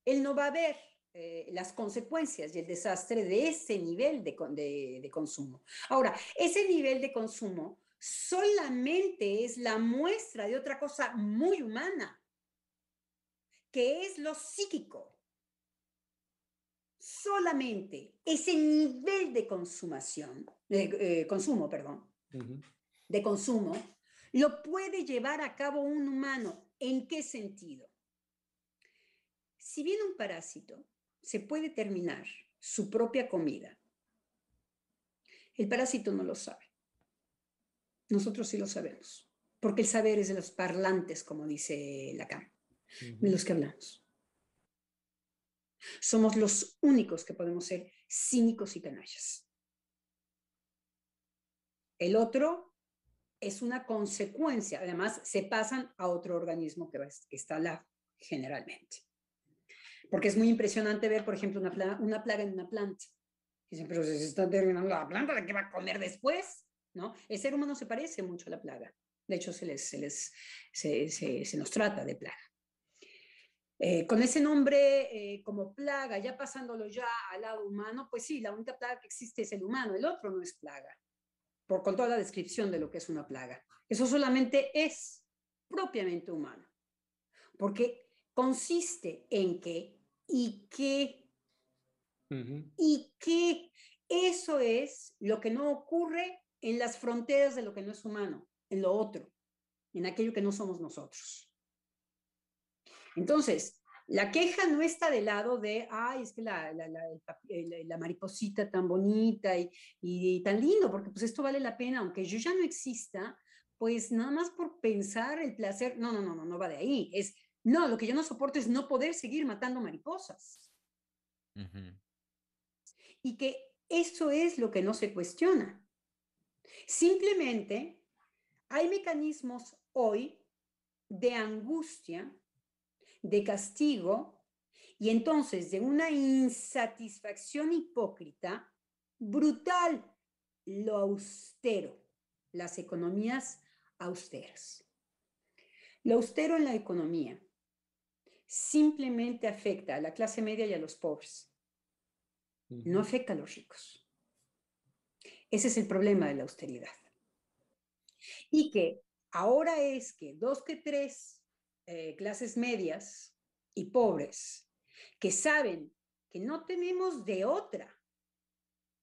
Él no va a ver eh, las consecuencias y el desastre de ese nivel de, de, de consumo. Ahora, ese nivel de consumo solamente es la muestra de otra cosa muy humana, que es lo psíquico. Solamente ese nivel de consumación, de eh, consumo, perdón, de consumo, lo puede llevar a cabo un humano. ¿En qué sentido? Si bien un parásito se puede terminar su propia comida, el parásito no lo sabe. Nosotros sí lo sabemos, porque el saber es de los parlantes, como dice Lacan, de los que hablamos. Somos los únicos que podemos ser cínicos y canallas. El otro es una consecuencia, además se pasan a otro organismo que, está lado, generalmente. Porque es muy impresionante ver, por ejemplo, una plaga, en una planta. Dicen, pero se está terminando la planta, ¿de qué va a comer después? ¿No? El ser humano se parece mucho a la plaga. De hecho, se, les, se, les, se, se, nos trata de plaga. Eh, con ese nombre eh, como plaga, ya pasándolo ya al lado humano, pues sí, la única plaga que existe es el humano, el otro no es plaga, por con toda la descripción de lo que es una plaga. Eso solamente es propiamente humano, porque consiste en que y que y que eso es lo que no ocurre en las fronteras de lo que no es humano, en lo otro, en aquello que no somos nosotros. Entonces, la queja no está del lado de, ay, es que la, la, la, mariposita tan bonita y, y, tan lindo, porque pues esto vale la pena, aunque yo ya no exista, pues nada más por pensar el placer, no, no, no, no, no va de ahí, es, no, lo que yo no soporto es no poder seguir matando mariposas. Y que eso es lo que no se cuestiona. Simplemente hay mecanismos hoy de angustia de castigo y entonces de una insatisfacción hipócrita brutal, lo austero, las economías austeras. Lo austero en la economía simplemente afecta a la clase media y a los pobres, no afecta a los ricos. Ese es el problema de la austeridad. Y que ahora es que dos que tres eh, clases medias y pobres que saben que no tenemos de otra,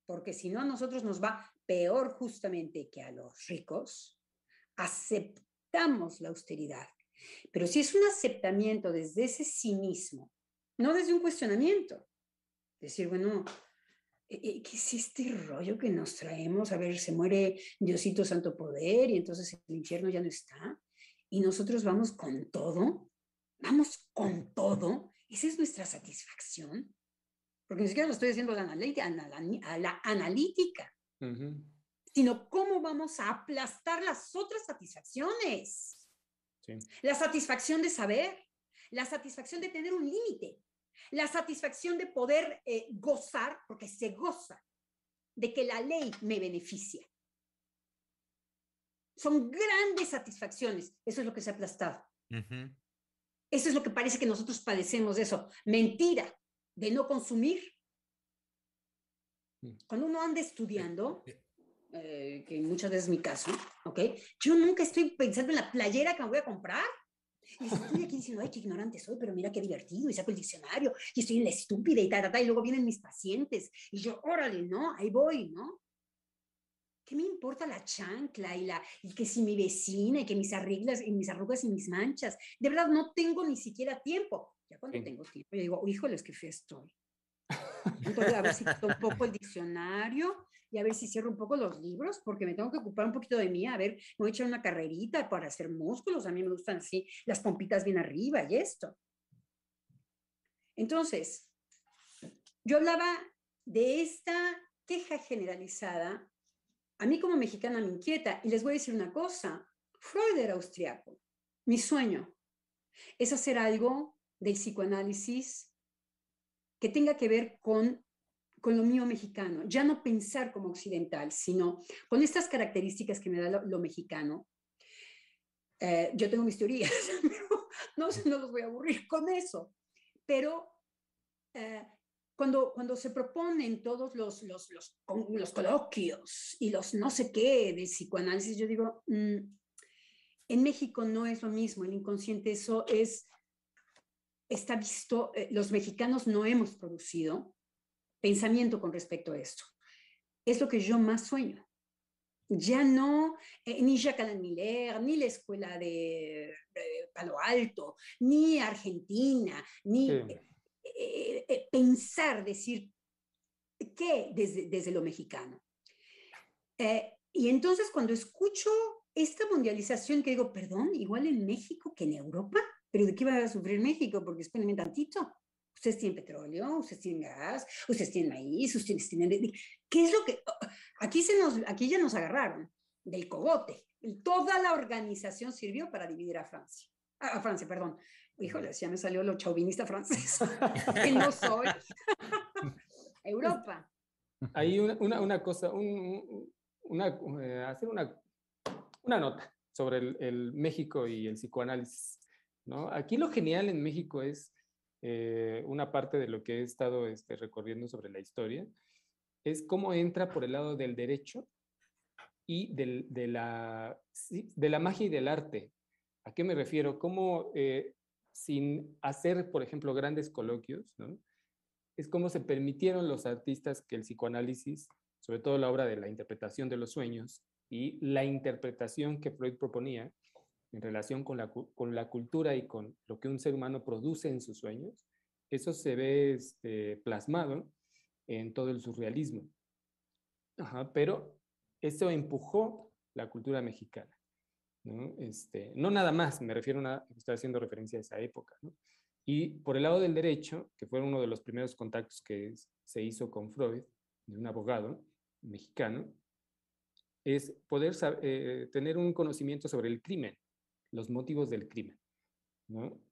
porque si no a nosotros nos va peor justamente que a los ricos, aceptamos la austeridad. Pero si es un aceptamiento desde ese cinismo, no desde un cuestionamiento, decir, bueno, eh, eh, ¿qué es este rollo que nos traemos? A ver, se muere Diosito Santo Poder y entonces el infierno ya no está y nosotros vamos con todo, vamos con todo, esa es nuestra satisfacción, porque ni siquiera lo estoy haciendo a la, a la, analítica, sino cómo vamos a aplastar las otras satisfacciones. La satisfacción de saber, la satisfacción de tener un límite, la satisfacción de poder eh, gozar, porque se goza, de que la ley me beneficia. Son grandes satisfacciones. Eso es lo que se ha aplastado. Eso es lo que parece que nosotros padecemos de eso. Mentira, de no consumir. Mm. Cuando uno anda estudiando, eh, que muchas veces es mi caso, ¿ok? Yo nunca estoy pensando en la playera que me voy a comprar. Y estoy aquí diciendo, ay, qué ignorante soy, pero mira qué divertido, y saco el diccionario, y estoy en la estúpida y tal, y luego vienen mis pacientes, y yo, órale, ¿no? Ahí voy, ¿no? ¿Qué me importa la chancla y, la, y que si mi vecina y que mis arreglas y mis arrugas y mis manchas? De verdad, no tengo ni siquiera tiempo. Ya cuando tengo tiempo, yo digo, híjoles, qué fe estoy. Entonces, a ver si quito un poco el diccionario y a ver si cierro un poco los libros, porque me tengo que ocupar un poquito de mí. A ver, me voy a echar una carrerita para hacer músculos. A mí me gustan así, las pompitas bien arriba y esto. Entonces, yo hablaba de esta queja generalizada a mí como mexicana me inquieta y les voy a decir una cosa, Freud era austriaco. Mi sueño es hacer algo del psicoanálisis que tenga que ver con, con lo mío mexicano, ya no pensar como occidental, sino con estas características que me da lo, mexicano. Eh, yo tengo mis teorías, no, no los voy a aburrir con eso, pero eh, cuando, cuando se proponen todos los, los, los, los, coloquios y los no sé qué de psicoanálisis, yo digo, mm, en México no es lo mismo, el inconsciente eso es, está visto, eh, los mexicanos no hemos producido pensamiento con respecto a esto. Es lo que yo más sueño. Ya no, eh, ni Jacques Miller, ni la escuela de Palo Alto, ni Argentina, ni pensar, decir, ¿qué desde, desde lo mexicano? y entonces cuando escucho esta mundialización que digo, perdón, igual en México que en Europa, pero ¿de qué va a sufrir México? Porque espérenme tantito. Ustedes tienen petróleo, ustedes tienen gas, ustedes tienen maíz, ustedes tienen... ¿Qué es lo que...? Aquí, se nos, aquí ya nos agarraron del cogote. Toda la organización sirvió para dividir a Francia. A, Francia, perdón. Híjole, ya me salió lo chauvinista francés. que no soy. Europa. Hay una, una, una cosa, un, una, eh, hacer una una nota sobre el, México y el psicoanálisis. ¿no? Aquí lo genial en México es eh, una parte de lo que he estado este, recorriendo sobre la historia, es cómo entra por el lado del derecho y de, la, de la magia y del arte. ¿A qué me refiero? Cómo eh, sin hacer, por ejemplo, grandes coloquios, es cómo se permitieron los artistas que el psicoanálisis, sobre todo la obra de la interpretación de los sueños, y la interpretación que Freud proponía en relación con la, con la cultura y con lo que un ser humano produce en sus sueños, eso se ve este, plasmado en todo el surrealismo. pero eso empujó la cultura mexicana. ¿No? Este, no nada más, me refiero a, estoy haciendo referencia a esa época. Y por el lado del derecho, que fue uno de los primeros contactos que se hizo con Freud, de un abogado mexicano, es poder eh, tener un conocimiento sobre el crimen, los motivos del crimen.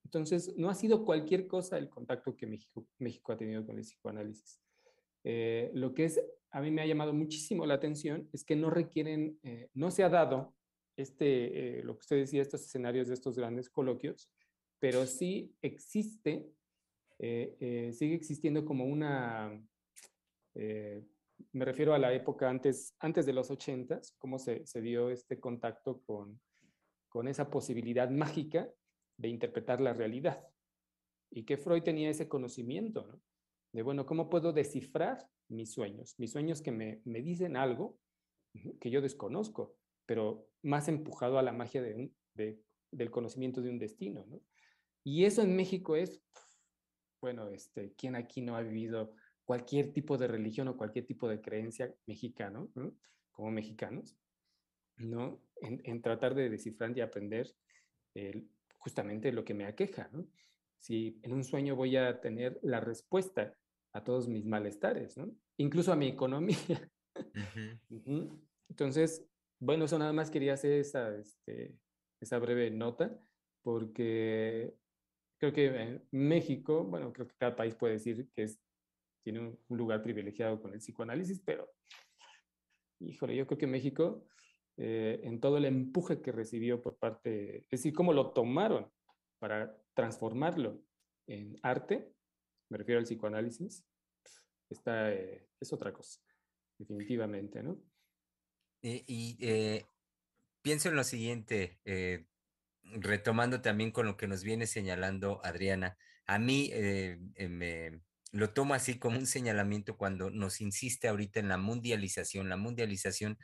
Entonces, no ha sido cualquier cosa el contacto que México, México ha tenido con el psicoanálisis. Eh, lo que es, a mí me ha llamado muchísimo la atención es que no requieren, eh, no se ha dado este, lo que usted decía, estos escenarios de estos grandes coloquios, pero sí existe, sigue existiendo como una me refiero a la época antes, antes de los ochentas, cómo se, se dio este contacto con, con esa posibilidad mágica de interpretar la realidad. Y que Freud tenía ese conocimiento, ¿no? De, bueno, ¿cómo puedo descifrar mis sueños? Mis sueños que me, me dicen algo que yo desconozco, pero más empujado a la magia de un, de, del conocimiento de un destino, ¿no? Y eso en México es, bueno, este, ¿quién aquí no ha vivido cualquier tipo de religión o cualquier tipo de creencia mexicano, como mexicanos, ¿no? En, tratar de descifrar y aprender justamente lo que me aqueja. ¿no? Si en un sueño voy a tener la respuesta a todos mis malestares, ¿no? incluso a mi economía. Entonces, bueno, eso nada más quería hacer esa, este, breve nota, porque creo que en México, bueno, creo que cada país puede decir que es tiene un, lugar privilegiado con el psicoanálisis, pero, híjole, yo creo que México, eh, en todo el empuje que recibió por parte, es decir, cómo lo tomaron para transformarlo en arte, me refiero al psicoanálisis, está, eh, es otra cosa, definitivamente, ¿no? Y eh, pienso en lo siguiente, retomando también con lo que nos viene señalando Adriana, a mí me, lo tomo así como un señalamiento cuando nos insiste ahorita en la mundialización, la mundialización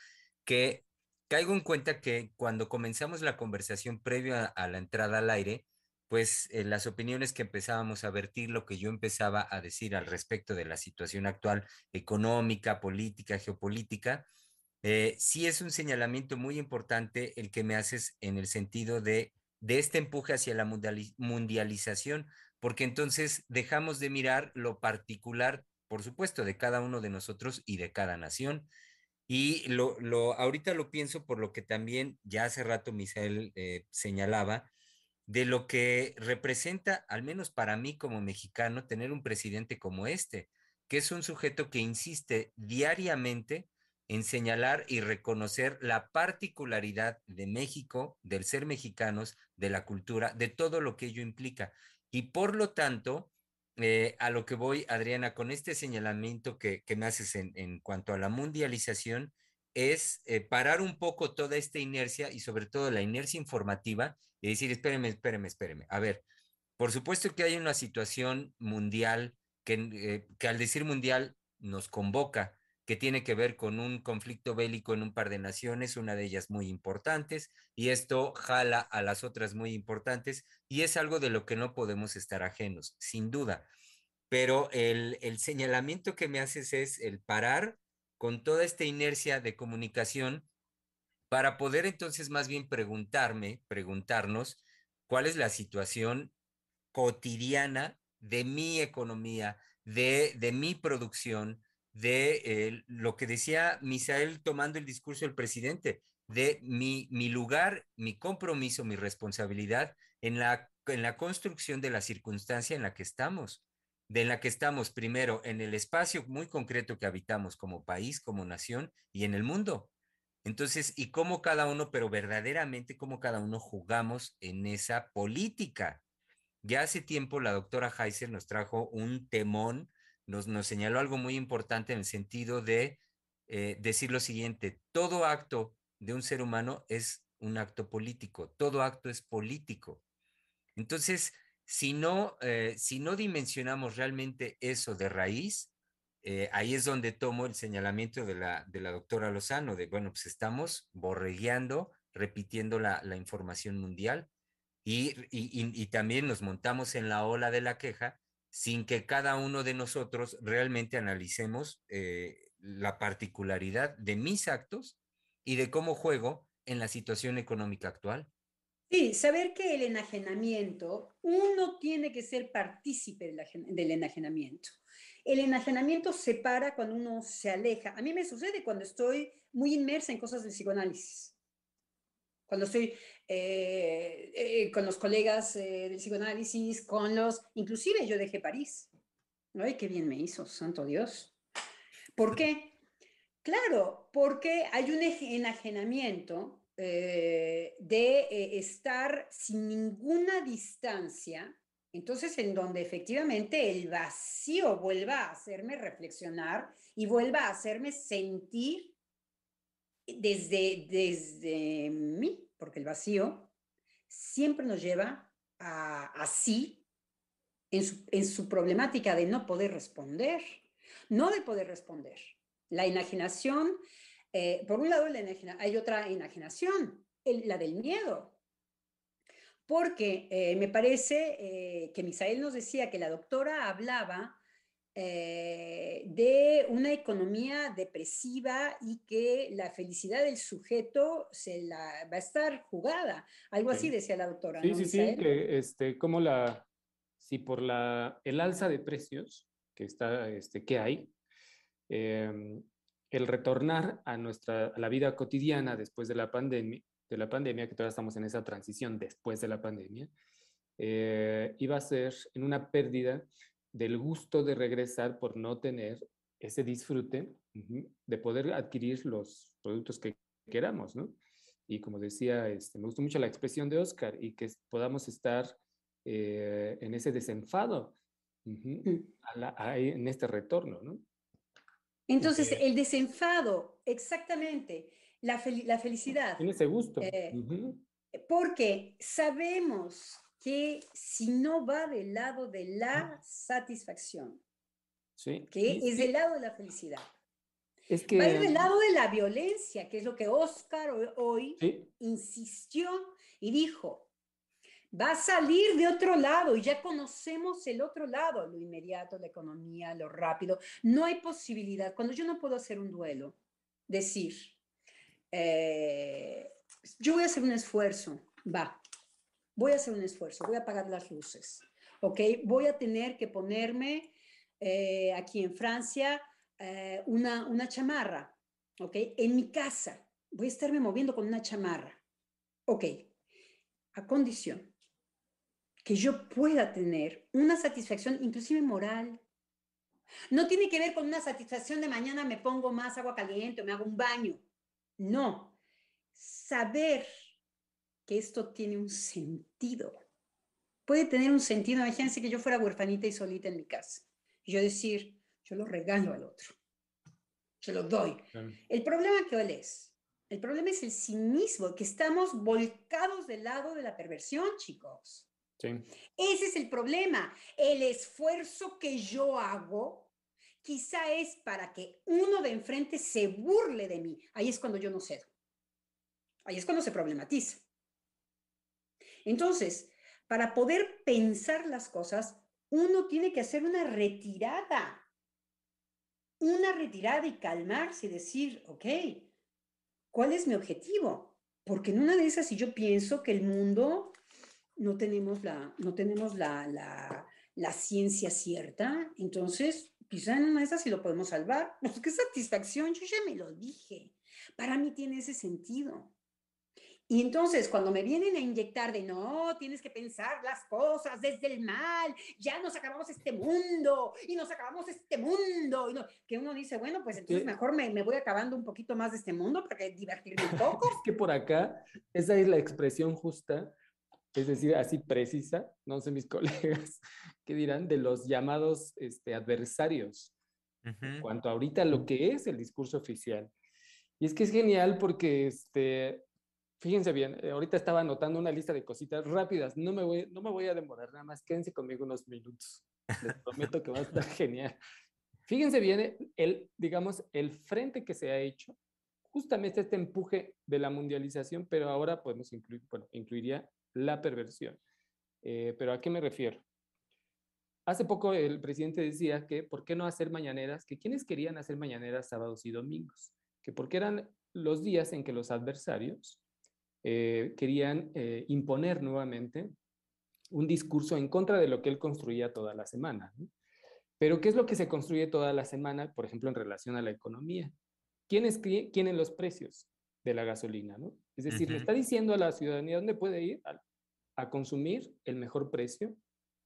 que caigo en cuenta que cuando comenzamos la conversación previa a, la entrada al aire, pues eh, las opiniones que empezábamos a vertir, lo que yo empezaba a decir al respecto de la situación actual económica, política, geopolítica, eh, sí es un señalamiento muy importante el que me haces en el sentido de, este empuje hacia la mundialización, porque entonces dejamos de mirar lo particular, por supuesto, de cada uno de nosotros y de cada nación. Y lo, lo ahorita lo pienso por lo que también ya hace rato Misael eh, señalaba, de lo que representa, al menos para mí como mexicano, tener un presidente como este, que es un sujeto que insiste diariamente en señalar y reconocer la particularidad de México, del ser mexicanos, de la cultura, de todo lo que ello implica. Y por lo tanto, eh, a lo que voy, Adriana, con este señalamiento que, me haces en, cuanto a la mundialización, es eh, parar un poco toda esta inercia y sobre todo la inercia informativa y decir, espéreme, espéreme, espéreme. A ver, por supuesto que hay una situación mundial que, eh, que al decir mundial nos convoca, que tiene que ver con un conflicto bélico en un par de naciones, una de ellas muy importantes, y esto jala a las otras muy importantes, y es algo de lo que no podemos estar ajenos, sin duda. Pero el, el señalamiento que me haces es el parar con toda esta inercia de comunicación para poder entonces más bien preguntarme, preguntarnos cuál es la situación cotidiana de mi economía, de, de mi producción, de eh, lo que decía Misael tomando el discurso del presidente, de mi, mi lugar, mi compromiso, mi responsabilidad en la, en la construcción de la circunstancia en la que estamos, de en la que estamos primero en el espacio muy concreto que habitamos como país, como nación y en el mundo. Entonces, y cómo cada uno, pero verdaderamente cómo cada uno jugamos en esa política. Ya hace tiempo la doctora Heiser nos trajo un temón nos, señaló algo muy importante en el sentido de eh, decir lo siguiente, todo acto de un ser humano es un acto político, todo acto es político. Entonces, si no, eh, si no dimensionamos realmente eso de raíz, eh, ahí es donde tomo el señalamiento de la, de la doctora Lozano, de, bueno, pues estamos borregueando, repitiendo la, información mundial y, y, también nos montamos en la ola de la queja sin que cada uno de nosotros realmente analicemos eh, la particularidad de mis actos y de cómo juego en la situación económica actual. Sí, saber que el enajenamiento, uno tiene que ser partícipe del enajenamiento. El enajenamiento se para cuando uno se aleja. A mí me sucede cuando estoy muy inmersa en cosas del psicoanálisis. Cuando estoy eh, eh, con los colegas eh, del psicoanálisis, con los, inclusive yo dejé París. Ay, qué bien me hizo, santo Dios. ¿Por qué? Claro, porque hay un enajenamiento de estar sin ninguna distancia, entonces en donde efectivamente el vacío vuelva a hacerme reflexionar y vuelva a hacerme sentir desde, desde mí, porque el vacío siempre nos lleva a, en su, en su problemática de no poder responder, no de poder responder. La enajenación, eh, por un lado la hay otra enajenación, la del miedo. Porque eh, me parece eh, que Misael nos decía que la doctora hablaba eh, de una economía depresiva y que la felicidad del sujeto se la va a estar jugada. Algo así decía la doctora. Sí, sí, sí, que este, como la, si por la, el alza de precios que, está, este, que hay, em, el retornar a nuestra a la vida cotidiana después de la pandemia, de la pandemia, que todavía estamos en esa transición después de la pandemia, eh, iba a ser en una pérdida del gusto de regresar por no tener ese disfrute de poder adquirir los productos que queramos, ¿no? Y como decía, este, me gustó mucho la expresión de Oscar y que podamos estar eh, en ese desenfado mm. en este retorno, ¿no? Entonces, el desenfado, exactamente, la, la felicidad. En ese gusto. Eh, porque sabemos que si no va del lado de la satisfacción, que es del lado de la felicidad, es que, va a ir del lado de la violencia, que es lo que Oscar hoy, insistió y dijo, va a salir de otro lado y ya conocemos el otro lado, lo inmediato, la economía, lo rápido. No hay posibilidad. Cuando yo no puedo hacer un duelo, decir, eh, yo voy a hacer un esfuerzo, va, voy a hacer un esfuerzo, voy a apagar las luces, ¿ok? Voy a tener que ponerme eh, aquí en Francia eh, una, una chamarra, ¿ok? En mi casa, voy a estarme moviendo con una chamarra, ¿ok? A condición que yo pueda tener una satisfacción, inclusive moral. No tiene que ver con una satisfacción de mañana me pongo más agua caliente o me hago un baño. No. Saber que esto tiene un sentido. Puede tener un sentido, imagínense que yo fuera huerfanita y solita en mi casa. Y yo decir, yo lo regalo al otro. Yo lo doy. El problema que es, el problema es el cinismo, que estamos volcados del lado de la perversión, chicos. Sí. Ese es el problema. El esfuerzo que yo hago, quizá es para que uno de enfrente se burle de mí. Ahí es cuando yo no cedo. Ahí es cuando se problematiza. Entonces, para poder pensar las cosas, uno tiene que hacer una retirada. Una retirada y calmarse y decir, ok, ¿cuál es mi objetivo? Porque en una de esas, si yo pienso que el mundo no tenemos la, no tenemos la, la, la ciencia cierta, entonces quizá en una de esas sí lo podemos salvar. Pues qué satisfacción, yo ya me lo dije. Para mí tiene ese sentido. Y entonces cuando me vienen a inyectar de no, tienes que pensar las cosas desde el mal, ya nos acabamos este mundo y nos acabamos este mundo, y no, que uno dice, bueno, pues entonces mejor me, me, voy acabando un poquito más de este mundo para que divertirme un poco. es que por acá, esa es la expresión justa, es decir, así precisa, no sé mis colegas qué dirán, de los llamados este, adversarios, uh -huh. en cuanto ahorita lo que es el discurso oficial. Y es que es genial porque este, Fíjense bien, eh, ahorita estaba anotando una lista de cositas rápidas, no me voy, no me voy a demorar nada más, quédense conmigo unos minutos, les prometo que va a estar genial. Fíjense bien, eh, el, digamos, el frente que se ha hecho, justamente este empuje de la mundialización, pero ahora podemos incluir, bueno, incluiría la perversión. Eh, pero ¿a qué me refiero? Hace poco el presidente decía que por qué no hacer mañaneras, que quienes querían hacer mañaneras sábados y domingos, que porque eran los días en que los adversarios eh, querían eh, imponer nuevamente un discurso en contra de lo que él construía toda la semana. ¿no? Pero ¿qué es lo que se construye toda la semana, por ejemplo, en relación a la economía? ¿Quiénes tienen los precios de la gasolina? ¿no? Es decir, uh -huh. le está diciendo a la ciudadanía dónde puede ir a, a, consumir el mejor precio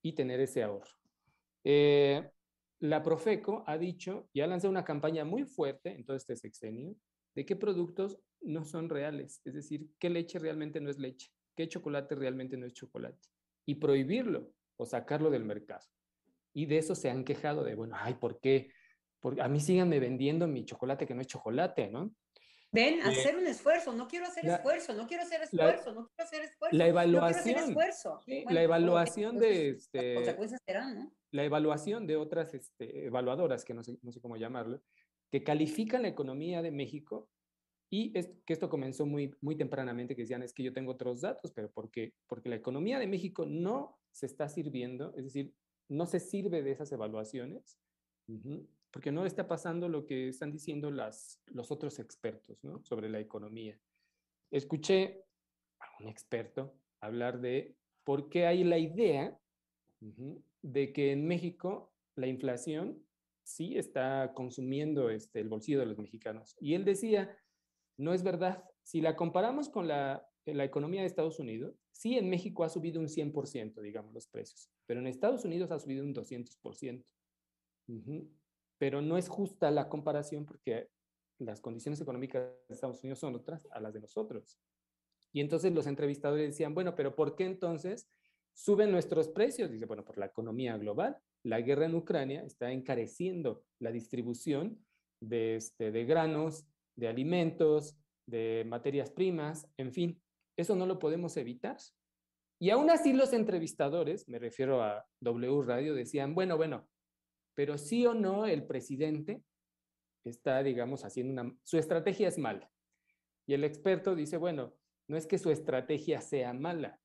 y tener ese ahorro. Eh, la Profeco ha dicho y ha lanzado una campaña muy fuerte en todo este sexenio de qué productos no son reales, es decir, qué leche realmente no es leche, qué chocolate realmente no es chocolate, y prohibirlo o sacarlo del mercado. Y de eso se han quejado de, bueno, ay, ¿por qué? Porque a mí síganme vendiendo mi chocolate que no es chocolate, ¿no? Ven, eh, hacer un esfuerzo, no quiero hacer la, esfuerzo, no quiero hacer esfuerzo, la, no quiero hacer esfuerzo. La evaluación. No esfuerzo. Sí, bueno, la evaluación de... Este, consecuencias serán, ¿no? La evaluación de otras este, evaluadoras, que no sé, no sé cómo llamarlo, que califican la economía de México y es que esto comenzó muy, muy tempranamente, que decían, es que yo tengo otros datos, pero ¿por qué? Porque la economía de México no se está sirviendo, es decir, no se sirve de esas evaluaciones, porque no está pasando lo que están diciendo las, los otros expertos ¿no? sobre la economía. Escuché a un experto hablar de por qué hay la idea de que en México la inflación sí está consumiendo este, el bolsillo de los mexicanos. Y él decía, no es verdad. Si la comparamos con la, la, economía de Estados Unidos, sí en México ha subido un 100%, digamos, los precios, pero en Estados Unidos ha subido un 200%. Uh. Pero no es justa la comparación porque las condiciones económicas de Estados Unidos son otras a las de nosotros. Y entonces los entrevistadores decían, bueno, pero ¿por qué entonces suben nuestros precios? Dice, bueno, por la economía global. La guerra en Ucrania está encareciendo la distribución de, este, de granos, de alimentos, de materias primas, en fin, eso no lo podemos evitar. Y aún así los entrevistadores, me refiero a W Radio, decían, bueno, bueno, pero sí o no el presidente está, digamos, haciendo una... Su estrategia es mala. Y el experto dice, bueno, no es que su estrategia sea mala.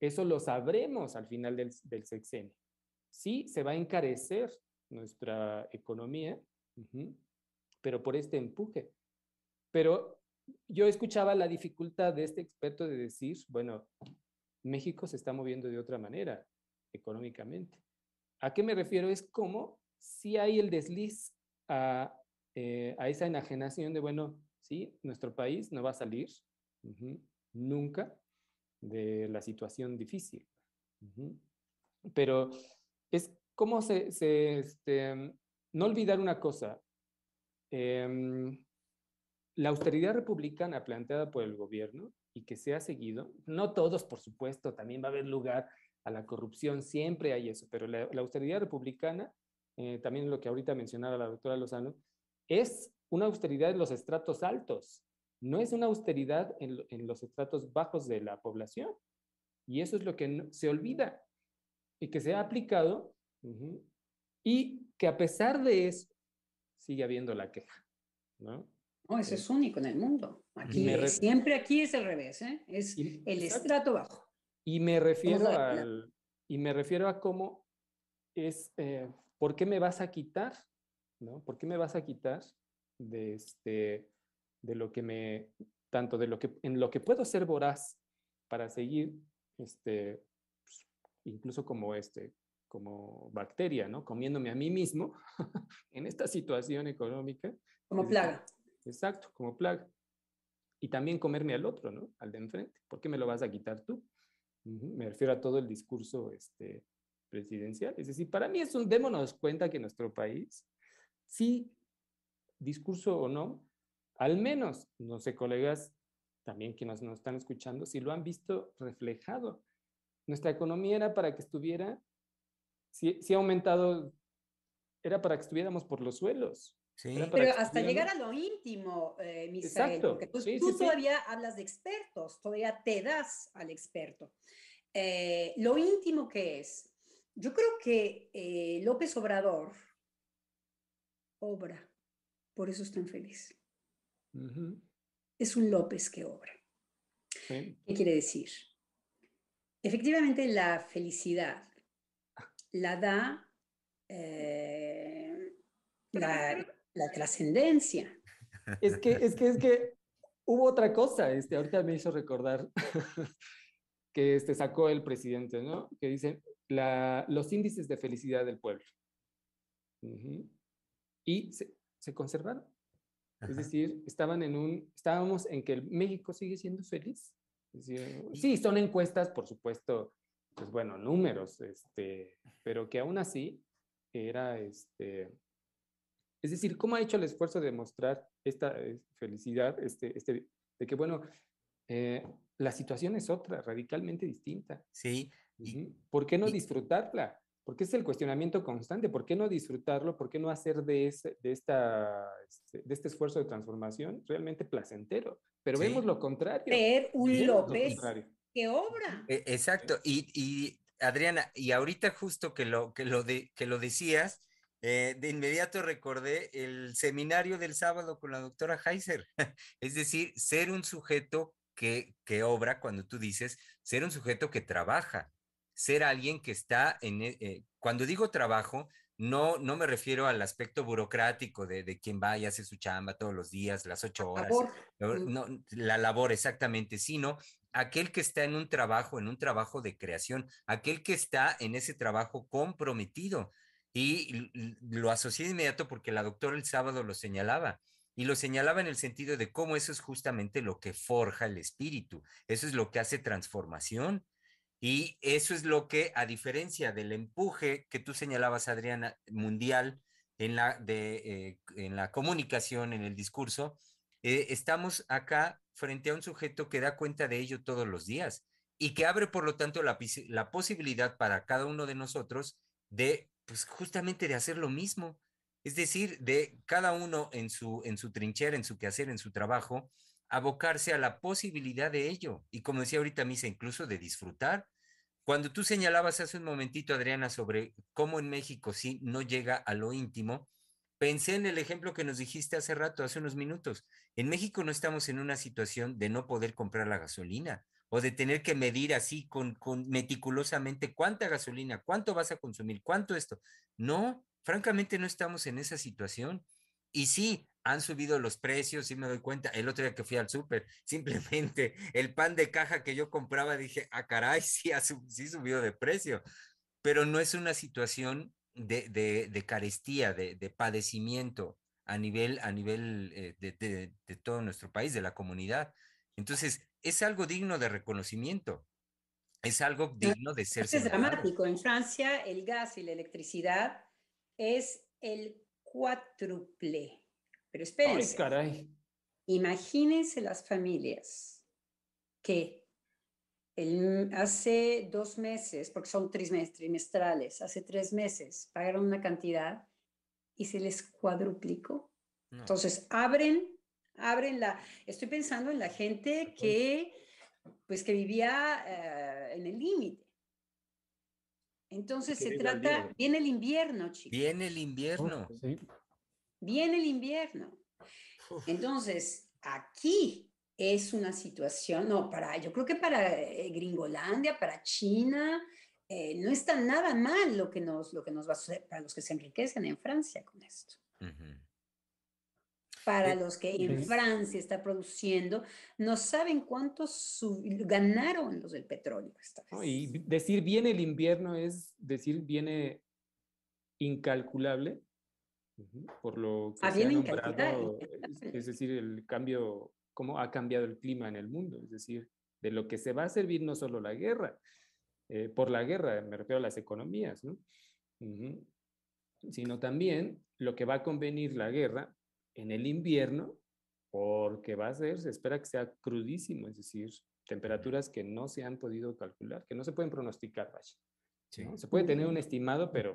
Eso lo sabremos al final del, sexenio. Sí, se va a encarecer nuestra economía, pero por este empuje. Pero yo escuchaba la dificultad de este experto de decir, bueno, México se está moviendo de otra manera económicamente. ¿A qué me refiero? Es como si hay el desliz a, eh, esa enajenación de, bueno, sí, nuestro país no va a salir nunca de la situación difícil. Pero es como se, se este, no olvidar una cosa, eh, la austeridad republicana planteada por el gobierno y que se ha seguido, no todos, por supuesto, también va a haber lugar a la corrupción, siempre hay eso, pero la, austeridad republicana, eh, también lo que ahorita mencionaba la doctora Lozano, es una austeridad en los estratos altos, no es una austeridad en, los estratos bajos de la población. Y eso es lo que no, se olvida y que se ha aplicado Y que a pesar de eso, sigue habiendo la queja, ¿no? No, eso Eh, es único en el mundo. Aquí, siempre aquí es el revés, ¿eh? Es Y- el exacto. estrato bajo. Y me refiero al, y me refiero a cómo es, eh, ¿por qué me vas a quitar? ¿No? ¿Por qué me vas a quitar de este, de lo que me, tanto de lo que, en lo que puedo ser voraz para seguir, este, pues, incluso como este, como bacteria, ¿no? Comiéndome a mí mismo en esta situación económica. Como Es plaga. Exacto, como plaga. Y también comerme al otro, ¿no? Al de enfrente. ¿Por qué me lo vas a quitar tú? Me refiero a todo el discurso este, presidencial. Es decir, para mí es un, démonos cuenta que nuestro país, sí, discurso o no, al menos, no sé, colegas, también quienes nos están escuchando, si lo han visto reflejado. Nuestra economía era para que estuviera, si, si ha aumentado, era para que estuviéramos por los suelos. Sí. Pero hasta llegar a lo íntimo, eh, Misael, Exacto, porque tú, sí, tú sí, sí. todavía hablas de expertos, todavía te das al experto. Eh, lo íntimo que es, yo creo que eh, López Obrador obra, por eso es tan feliz. Es un López que obra. sí. ¿Qué quiere decir? Efectivamente, la felicidad la da eh, la, la trascendencia. Es que, es que, es que hubo otra cosa, este, ahorita me hizo recordar que este, sacó el presidente, ¿no? Que dice la, los índices de felicidad del pueblo. Y se, se conservaron. Es decir, estaban en un, estábamos en que el México sigue siendo feliz. Decir, sí, son encuestas, por supuesto, pues bueno, números, este, pero que aún así era, este, es decir, ¿cómo ha hecho el esfuerzo de mostrar esta eh, felicidad, este, este, de que, bueno, eh, la situación es otra, radicalmente distinta? Sí, y-. ¿Por qué no y- disfrutarla? Porque es el cuestionamiento constante. ¿Por qué no disfrutarlo? ¿Por qué no hacer de, ese, de, esta, este, de este esfuerzo de transformación realmente placentero? Pero Sí. vemos lo contrario. Ver un vemos lo López contrario. Que obra. E- Exacto. Y, Adriana, y ahorita justo que lo, que lo, de, que lo decías, eh, de inmediato recordé el seminario del sábado con la doctora Heiser. Es decir, ser un sujeto que, que obra, cuando tú dices, ser un sujeto que trabaja, ser alguien que está en... eh, cuando digo trabajo, no, no me refiero al aspecto burocrático de, de quien va y hace su chamba todos los días, las ocho horas. Labor. No, Mm. no, la labor exactamente, sino aquel que está en un trabajo, en un trabajo de creación, aquel que está en ese trabajo comprometido. Y lo asocié de inmediato porque la doctora el sábado lo señalaba. Y lo señalaba en el sentido de cómo eso es justamente lo que forja el espíritu, eso es lo que hace transformación. Y eso es lo que, a diferencia del empuje que tú señalabas, Adriana, mundial en la, de, eh, en la comunicación, en el discurso, eh, estamos acá frente a un sujeto que da cuenta de ello todos los días y que abre, por lo tanto, la, la posibilidad para cada uno de nosotros de, pues justamente de hacer lo mismo. Es decir, de cada uno en su, en su trinchera, en su quehacer, en su trabajo, abocarse a la posibilidad de ello. Y como decía ahorita Misa, incluso de disfrutar. Cuando tú señalabas hace un momentito, Adriana, sobre cómo en México sí no llega a lo íntimo, pensé en el ejemplo que nos dijiste hace rato, hace unos minutos. En México no estamos en una situación de no poder comprar la gasolina o de tener que medir así con, con meticulosamente cuánta gasolina, cuánto vas a consumir, cuánto esto. No, francamente no estamos en esa situación. Y sí, han subido los precios, sí me doy cuenta. El otro día que fui al súper, simplemente el pan de caja que yo compraba, dije, ah, caray, sí, ha sub- sí subió de precio. Pero no es una situación de, de, de carestía, de, de padecimiento a nivel, a nivel eh, de, todo nuestro país, de la comunidad. Entonces, es algo digno de reconocimiento. Es algo digno de ser es dramático. En Francia, el gas y la electricidad es el cuádruple. Pero Ay, espérense, caray. imagínense las familias que el- hace dos meses, porque son trimestrales, hace tres meses pagaron una cantidad y se les cuadruplicó. No. Entonces, abren, abren la... Estoy pensando en la gente que, pues, que vivía eh, en el límite. Entonces se trata, viernes. viene el invierno, chicos. Viene el invierno. Uf, sí. Viene el invierno. Uf. Entonces, aquí es una situación, no, para, yo creo que para eh, Gringolandia, para China, eh, no está nada mal lo que, nos, lo que nos va a suceder para los que se enriquecen en Francia con esto. Ujú. Para los que en. Francia está produciendo, no saben cuánto ganaron los del petróleo esta ¿no? vez. Y vi- decir viene el invierno es decir viene incalculable, por lo que Ah, se ha nombrado, es, es decir, el cambio, cómo ha cambiado el clima en el mundo, es decir, de lo que se va a servir no solo la guerra, eh, por la guerra, me refiero a las economías, ¿no? Ujú. Sino también lo que va a convenir la guerra en el invierno, porque va a ser, se espera que sea crudísimo, es decir, temperaturas que no se han podido calcular, que no se pueden pronosticar, vaya. Sí. ¿no? Se puede tener un estimado, pero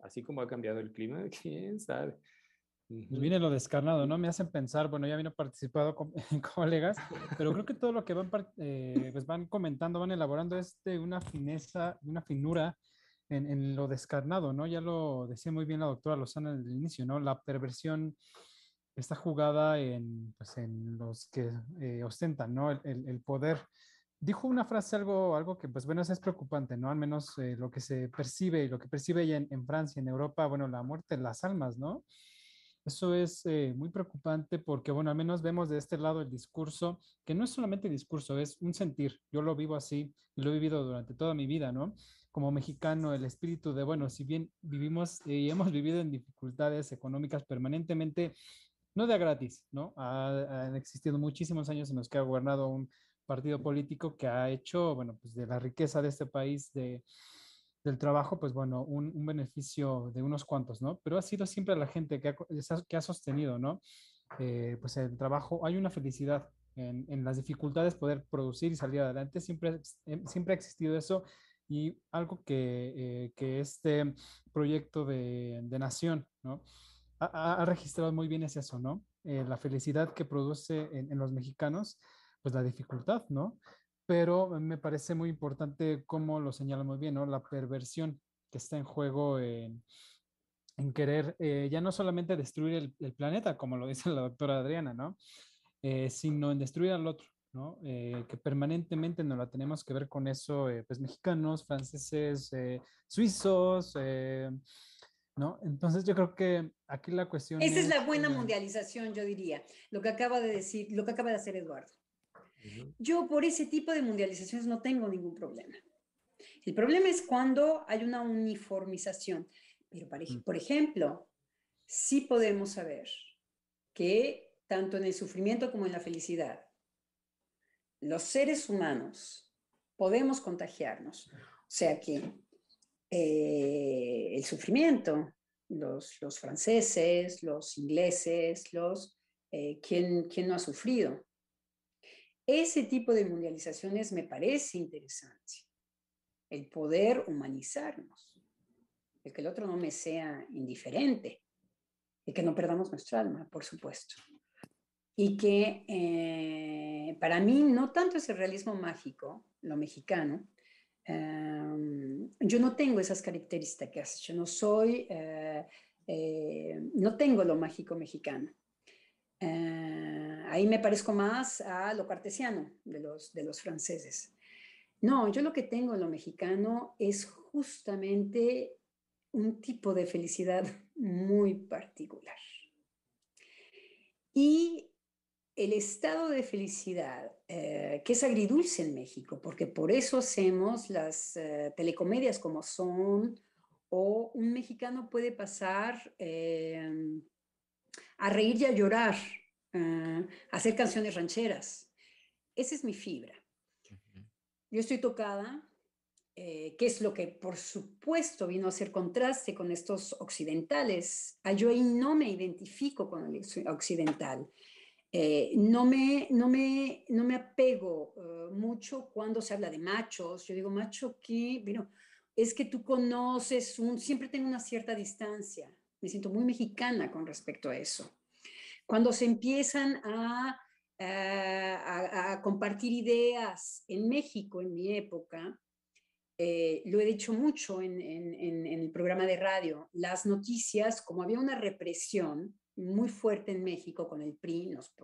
así como ha cambiado el clima, quién sabe. Pues viene lo descarnado, ¿no? Me hacen pensar, bueno, ya vino participado con colegas, pero creo que todo lo que van, eh, pues van comentando, van elaborando es de una fineza, de una finura en, en lo descarnado, ¿no? Ya lo decía muy bien la doctora Lozana en el inicio, ¿no? La perversión está jugada en, pues, en los que eh, ostentan, ¿no? El, el- el poder. Dijo una frase algo, algo que, pues bueno, es preocupante, ¿no? Al menos eh, lo que se percibe y lo que percibe ella en, en Francia, en Europa, bueno, la muerte las almas, ¿no? Eso es eh, muy preocupante porque, bueno, al menos vemos de este lado el discurso, que no es solamente discurso, es un sentir. Yo lo vivo así y lo he vivido durante toda mi vida, ¿no? Como mexicano, el espíritu de, bueno, si bien vivimos y hemos vivido en dificultades económicas permanentemente, no de gratis, ¿no? Ha- han existido muchísimos años en los que ha gobernado un partido político que ha hecho, bueno, pues de la riqueza de este país, de, del trabajo, pues bueno, un, un beneficio de unos cuantos, ¿no? Pero ha sido siempre la gente que ha, que ha sostenido, ¿no? Eh, pues el trabajo, hay una felicidad en, en las dificultades poder producir y salir adelante, siempre, em- siempre ha existido eso y algo que, eh, que este proyecto de, de nación, ¿no? Ha, registrado muy bien es eso, ¿no? Eh, la felicidad que produce en, los mexicanos, pues la dificultad, ¿no? pero me parece muy importante cómo lo señala muy bien, ¿no? La perversión que está en juego en, querer eh, ya no solamente destruir el, planeta, como lo dice la doctora Adriana, ¿no? Eh, sino en destruir al otro, ¿no? Que permanentemente nos la tenemos que ver con eso, pues mexicanos, franceses, eh, suizos, ¿no? Entonces yo creo que aquí la cuestión Esa es la buena eh, mundialización, yo diría, lo que acaba de decir, lo que acaba de hacer Eduardo. Yo por ese tipo de mundializaciones no tengo ningún problema. El problema es cuando hay una uniformización. Pero, Mm. por ejemplo, sí podemos saber que tanto en el sufrimiento como en la felicidad, los seres humanos podemos contagiarnos. O sea que eh, el sufrimiento, los, franceses, los ingleses, los, eh, ¿quién, quién no ha sufrido? Ese tipo de mundializaciones me parece interesante. El poder humanizarnos, el que el otro no me sea indiferente, el que no perdamos nuestra alma, por supuesto. Y que eh, para mí no tanto es el realismo mágico, lo mexicano, em, yo no tengo esas características, yo no soy, eh, eh, no tengo lo mágico mexicano. Eh, ahí me parezco más a lo cartesiano de los, de los franceses. No, yo lo que tengo en lo mexicano es justamente un tipo de felicidad muy particular. Y el estado de felicidad, eh, que es agridulce en México, porque por eso hacemos las eh, telecomedias como son, o un mexicano puede pasar eh, a reír y a llorar, uh, a hacer canciones rancheras. Esa es mi fibra. Yo estoy tocada, eh, que es lo que por supuesto vino a hacer contraste con estos occidentales. Ah, yo ahí no me identifico con el occidental. Eh, no, me, no, me, no me apego uh, mucho cuando se habla de machos. Yo digo, macho, ¿qué? Bueno, es que tú conoces siempre tengo una cierta distancia. Me siento muy mexicana con respecto a eso. Cuando se empiezan a, a compartir ideas en México, en mi época, eh, lo he dicho mucho en, el programa de radio, las noticias, como había una represión muy fuerte en México con el PRI, nos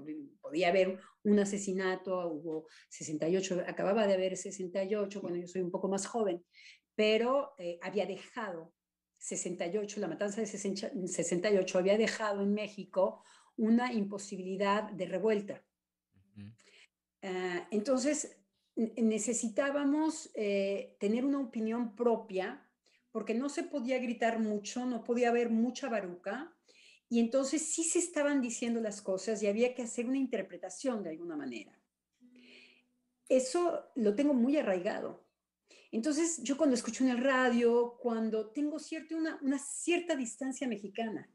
podía haber un asesinato, hubo 68, acababa de haber 68, bueno, yo soy un poco más joven, pero eh, había dejado 68, la matanza de 68 había dejado en México una imposibilidad de revuelta. Ah, entonces, necesitábamos eh, tener una opinión propia porque no se podía gritar mucho, no podía haber mucha baruca, y entonces sí se estaban diciendo las cosas y había que hacer una interpretación de alguna manera. Eso lo tengo muy arraigado. Entonces, yo cuando escucho en el radio, cuando tengo cierto, una, una cierta distancia mexicana,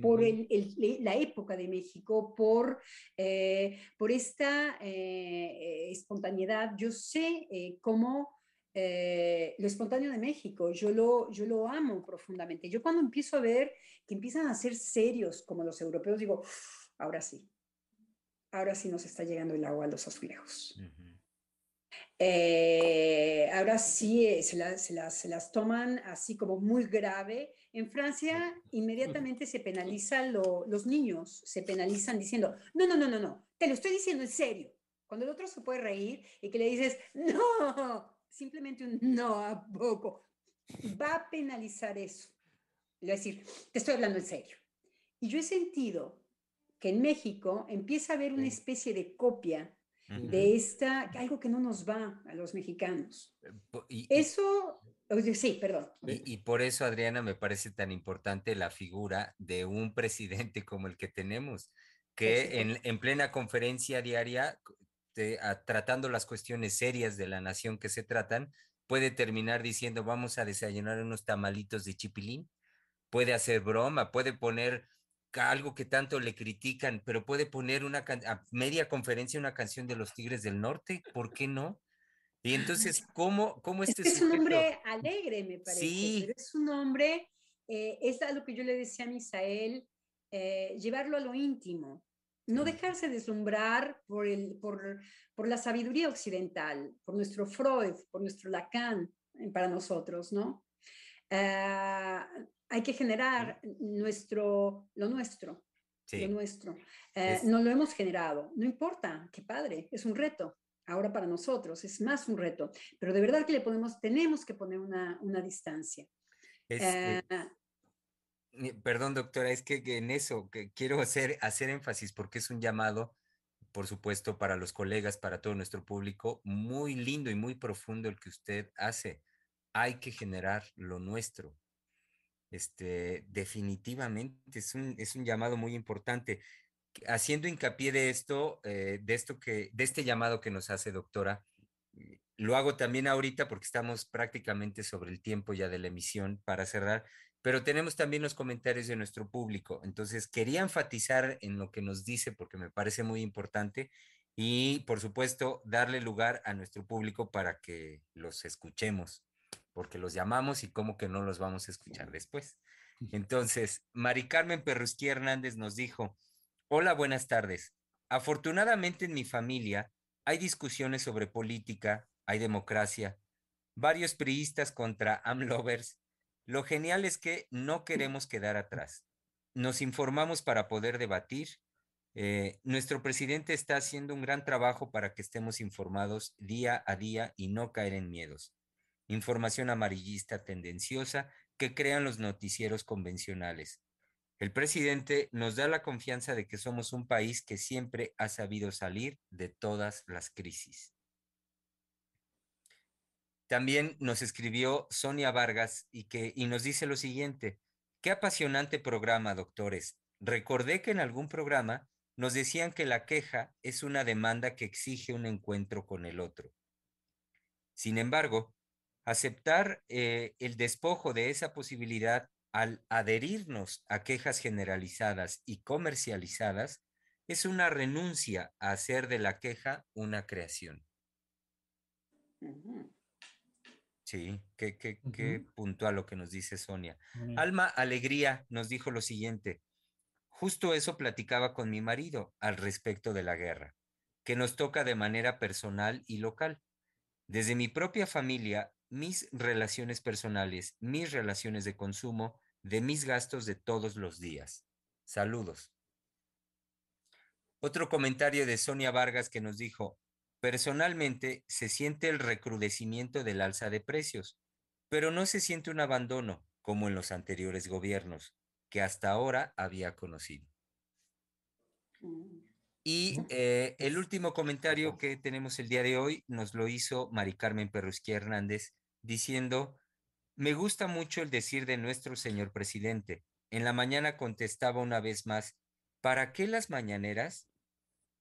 por la época de México, por, eh, por esta eh, espontaneidad. Yo sé eh, cómo lo espontáneo de México, yo lo, yo lo amo profundamente. Yo cuando empiezo a ver que empiezan a ser serios como los europeos, digo, ahora sí, ahora sí nos está llegando el agua a los azulejos. ahora sí se, se, las toman así como muy grave en Francia inmediatamente se penalizan los niños, se penalizan diciendo, no, no, no, no, no, te lo estoy diciendo en serio. Cuando el otro se puede reír y que le dices, no, simplemente un no a poco, va a penalizar eso. Le va a decir, te estoy hablando en serio. Y yo he sentido que en México empieza a haber una especie de copia de esta, algo que no nos va a los mexicanos. Eh, eso Sí, perdón. Y, por eso, Adriana, me parece tan importante la figura de un presidente como el que tenemos, que en, plena conferencia diaria, tratando las cuestiones serias de la nación que se tratan, puede terminar diciendo vamos a desayunar unos tamalitos de chipilín, puede hacer broma, puede poner algo que tanto le critican, pero puede poner una a media conferencia una canción de los Tigres del Norte, ¿por qué no? Y entonces, ¿cómo, cómo este es, es un hombre alegre, me parece. Sí. Pero es un hombre, eh, es algo que yo le decía a Misael, eh, llevarlo a lo íntimo, no dejarse deslumbrar por, el, por, por, la sabiduría occidental, por nuestro Freud, por nuestro Lacan, eh, para nosotros, ¿no? Ah, hay que generar nuestro, lo nuestro, lo nuestro. No lo hemos generado, no importa, qué padre, es un reto ahora para nosotros, es más un reto, pero de verdad que le podemos, tenemos que poner una, una distancia. Eh, perdón, doctora, es que, en eso que quiero hacer, hacer énfasis porque es un llamado, por supuesto, para los colegas, para todo nuestro público, muy lindo y muy profundo el que usted hace. Hay que generar lo nuestro. Este, definitivamente es un, es un llamado muy importante haciendo hincapié de esto, eh, de esto que, de este llamado que nos hace doctora, lo hago también ahorita porque estamos prácticamente sobre el tiempo ya de la emisión para cerrar, pero tenemos también los comentarios de nuestro público. Entonces, quería enfatizar en lo que nos dice porque me parece muy importante y, por supuesto, darle lugar a nuestro público para que los escuchemos, porque los llamamos y cómo que no los vamos a escuchar después. Entonces, Mari Carmen Perrusquía Hernández nos dijo, Hola, buenas tardes. Afortunadamente en mi familia hay discusiones sobre política, hay democracia, varios priistas contra AMLovers. Lo genial es que no queremos quedar atrás. Nos informamos para poder debatir. Eh, nuestro presidente está haciendo un gran trabajo para que estemos informados día a día y no caer en miedos. Información amarillista tendenciosa que crean los noticieros convencionales. El presidente nos da la confianza de que somos un país que siempre ha sabido salir de todas las crisis. También nos escribió Sonia Vargas y, que, y nos dice lo siguiente, qué apasionante programa, doctores. Recordé que en algún programa nos decían que la queja es una demanda que exige un encuentro con el otro. Sin embargo, aceptar eh, el despojo de esa posibilidad al adherirnos a quejas generalizadas y comercializadas, es una renuncia a hacer de la queja una creación. Sí, qué, qué, puntual lo que nos dice Sonia. Alma Alegría nos dijo lo siguiente, justo eso platicaba con mi marido al respecto de la guerra, que nos toca de manera personal y local. desde mi propia familia, mis relaciones personales, mis relaciones de consumo, de mis gastos de todos los días. Saludos. Otro comentario de Sonia Vargas que nos dijo, personalmente se siente el recrudecimiento del alza de precios, pero no se siente un abandono como en los anteriores gobiernos que hasta ahora había conocido. Mm. Y eh, el último comentario que tenemos el día de hoy nos lo hizo Mari Carmen Perrusquí Hernández diciendo, me gusta mucho el decir de nuestro señor presidente. En la mañana contestaba una vez más, ¿para qué las mañaneras?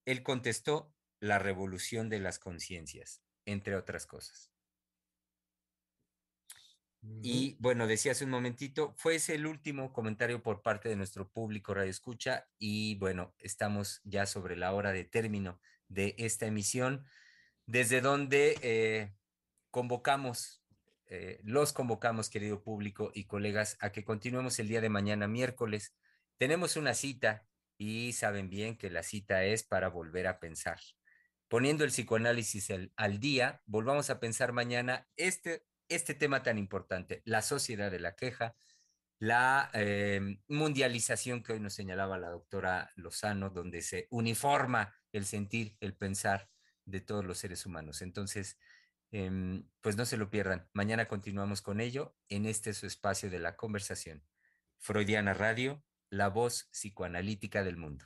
Él contestó, la revolución de las conciencias, entre otras cosas. Y bueno, decía hace un momentito, fue ese el último comentario por parte de nuestro público Radio Escucha y bueno, estamos ya sobre la hora de término de esta emisión, desde donde eh, convocamos, eh, los convocamos, querido público y colegas, a que continuemos el día de mañana, miércoles. Tenemos una cita y saben bien que la cita es para volver a pensar. Poniendo el psicoanálisis al día, volvamos a pensar mañana este este tema tan importante, la sociedad de la queja, la eh, mundialización que hoy nos señalaba la doctora Lozano, donde se uniforma el sentir, el pensar de todos los seres humanos. Entonces, em, pues no se lo pierdan. Mañana continuamos con ello en este su espacio de la conversación. Freudiana Radio, la voz psicoanalítica del mundo.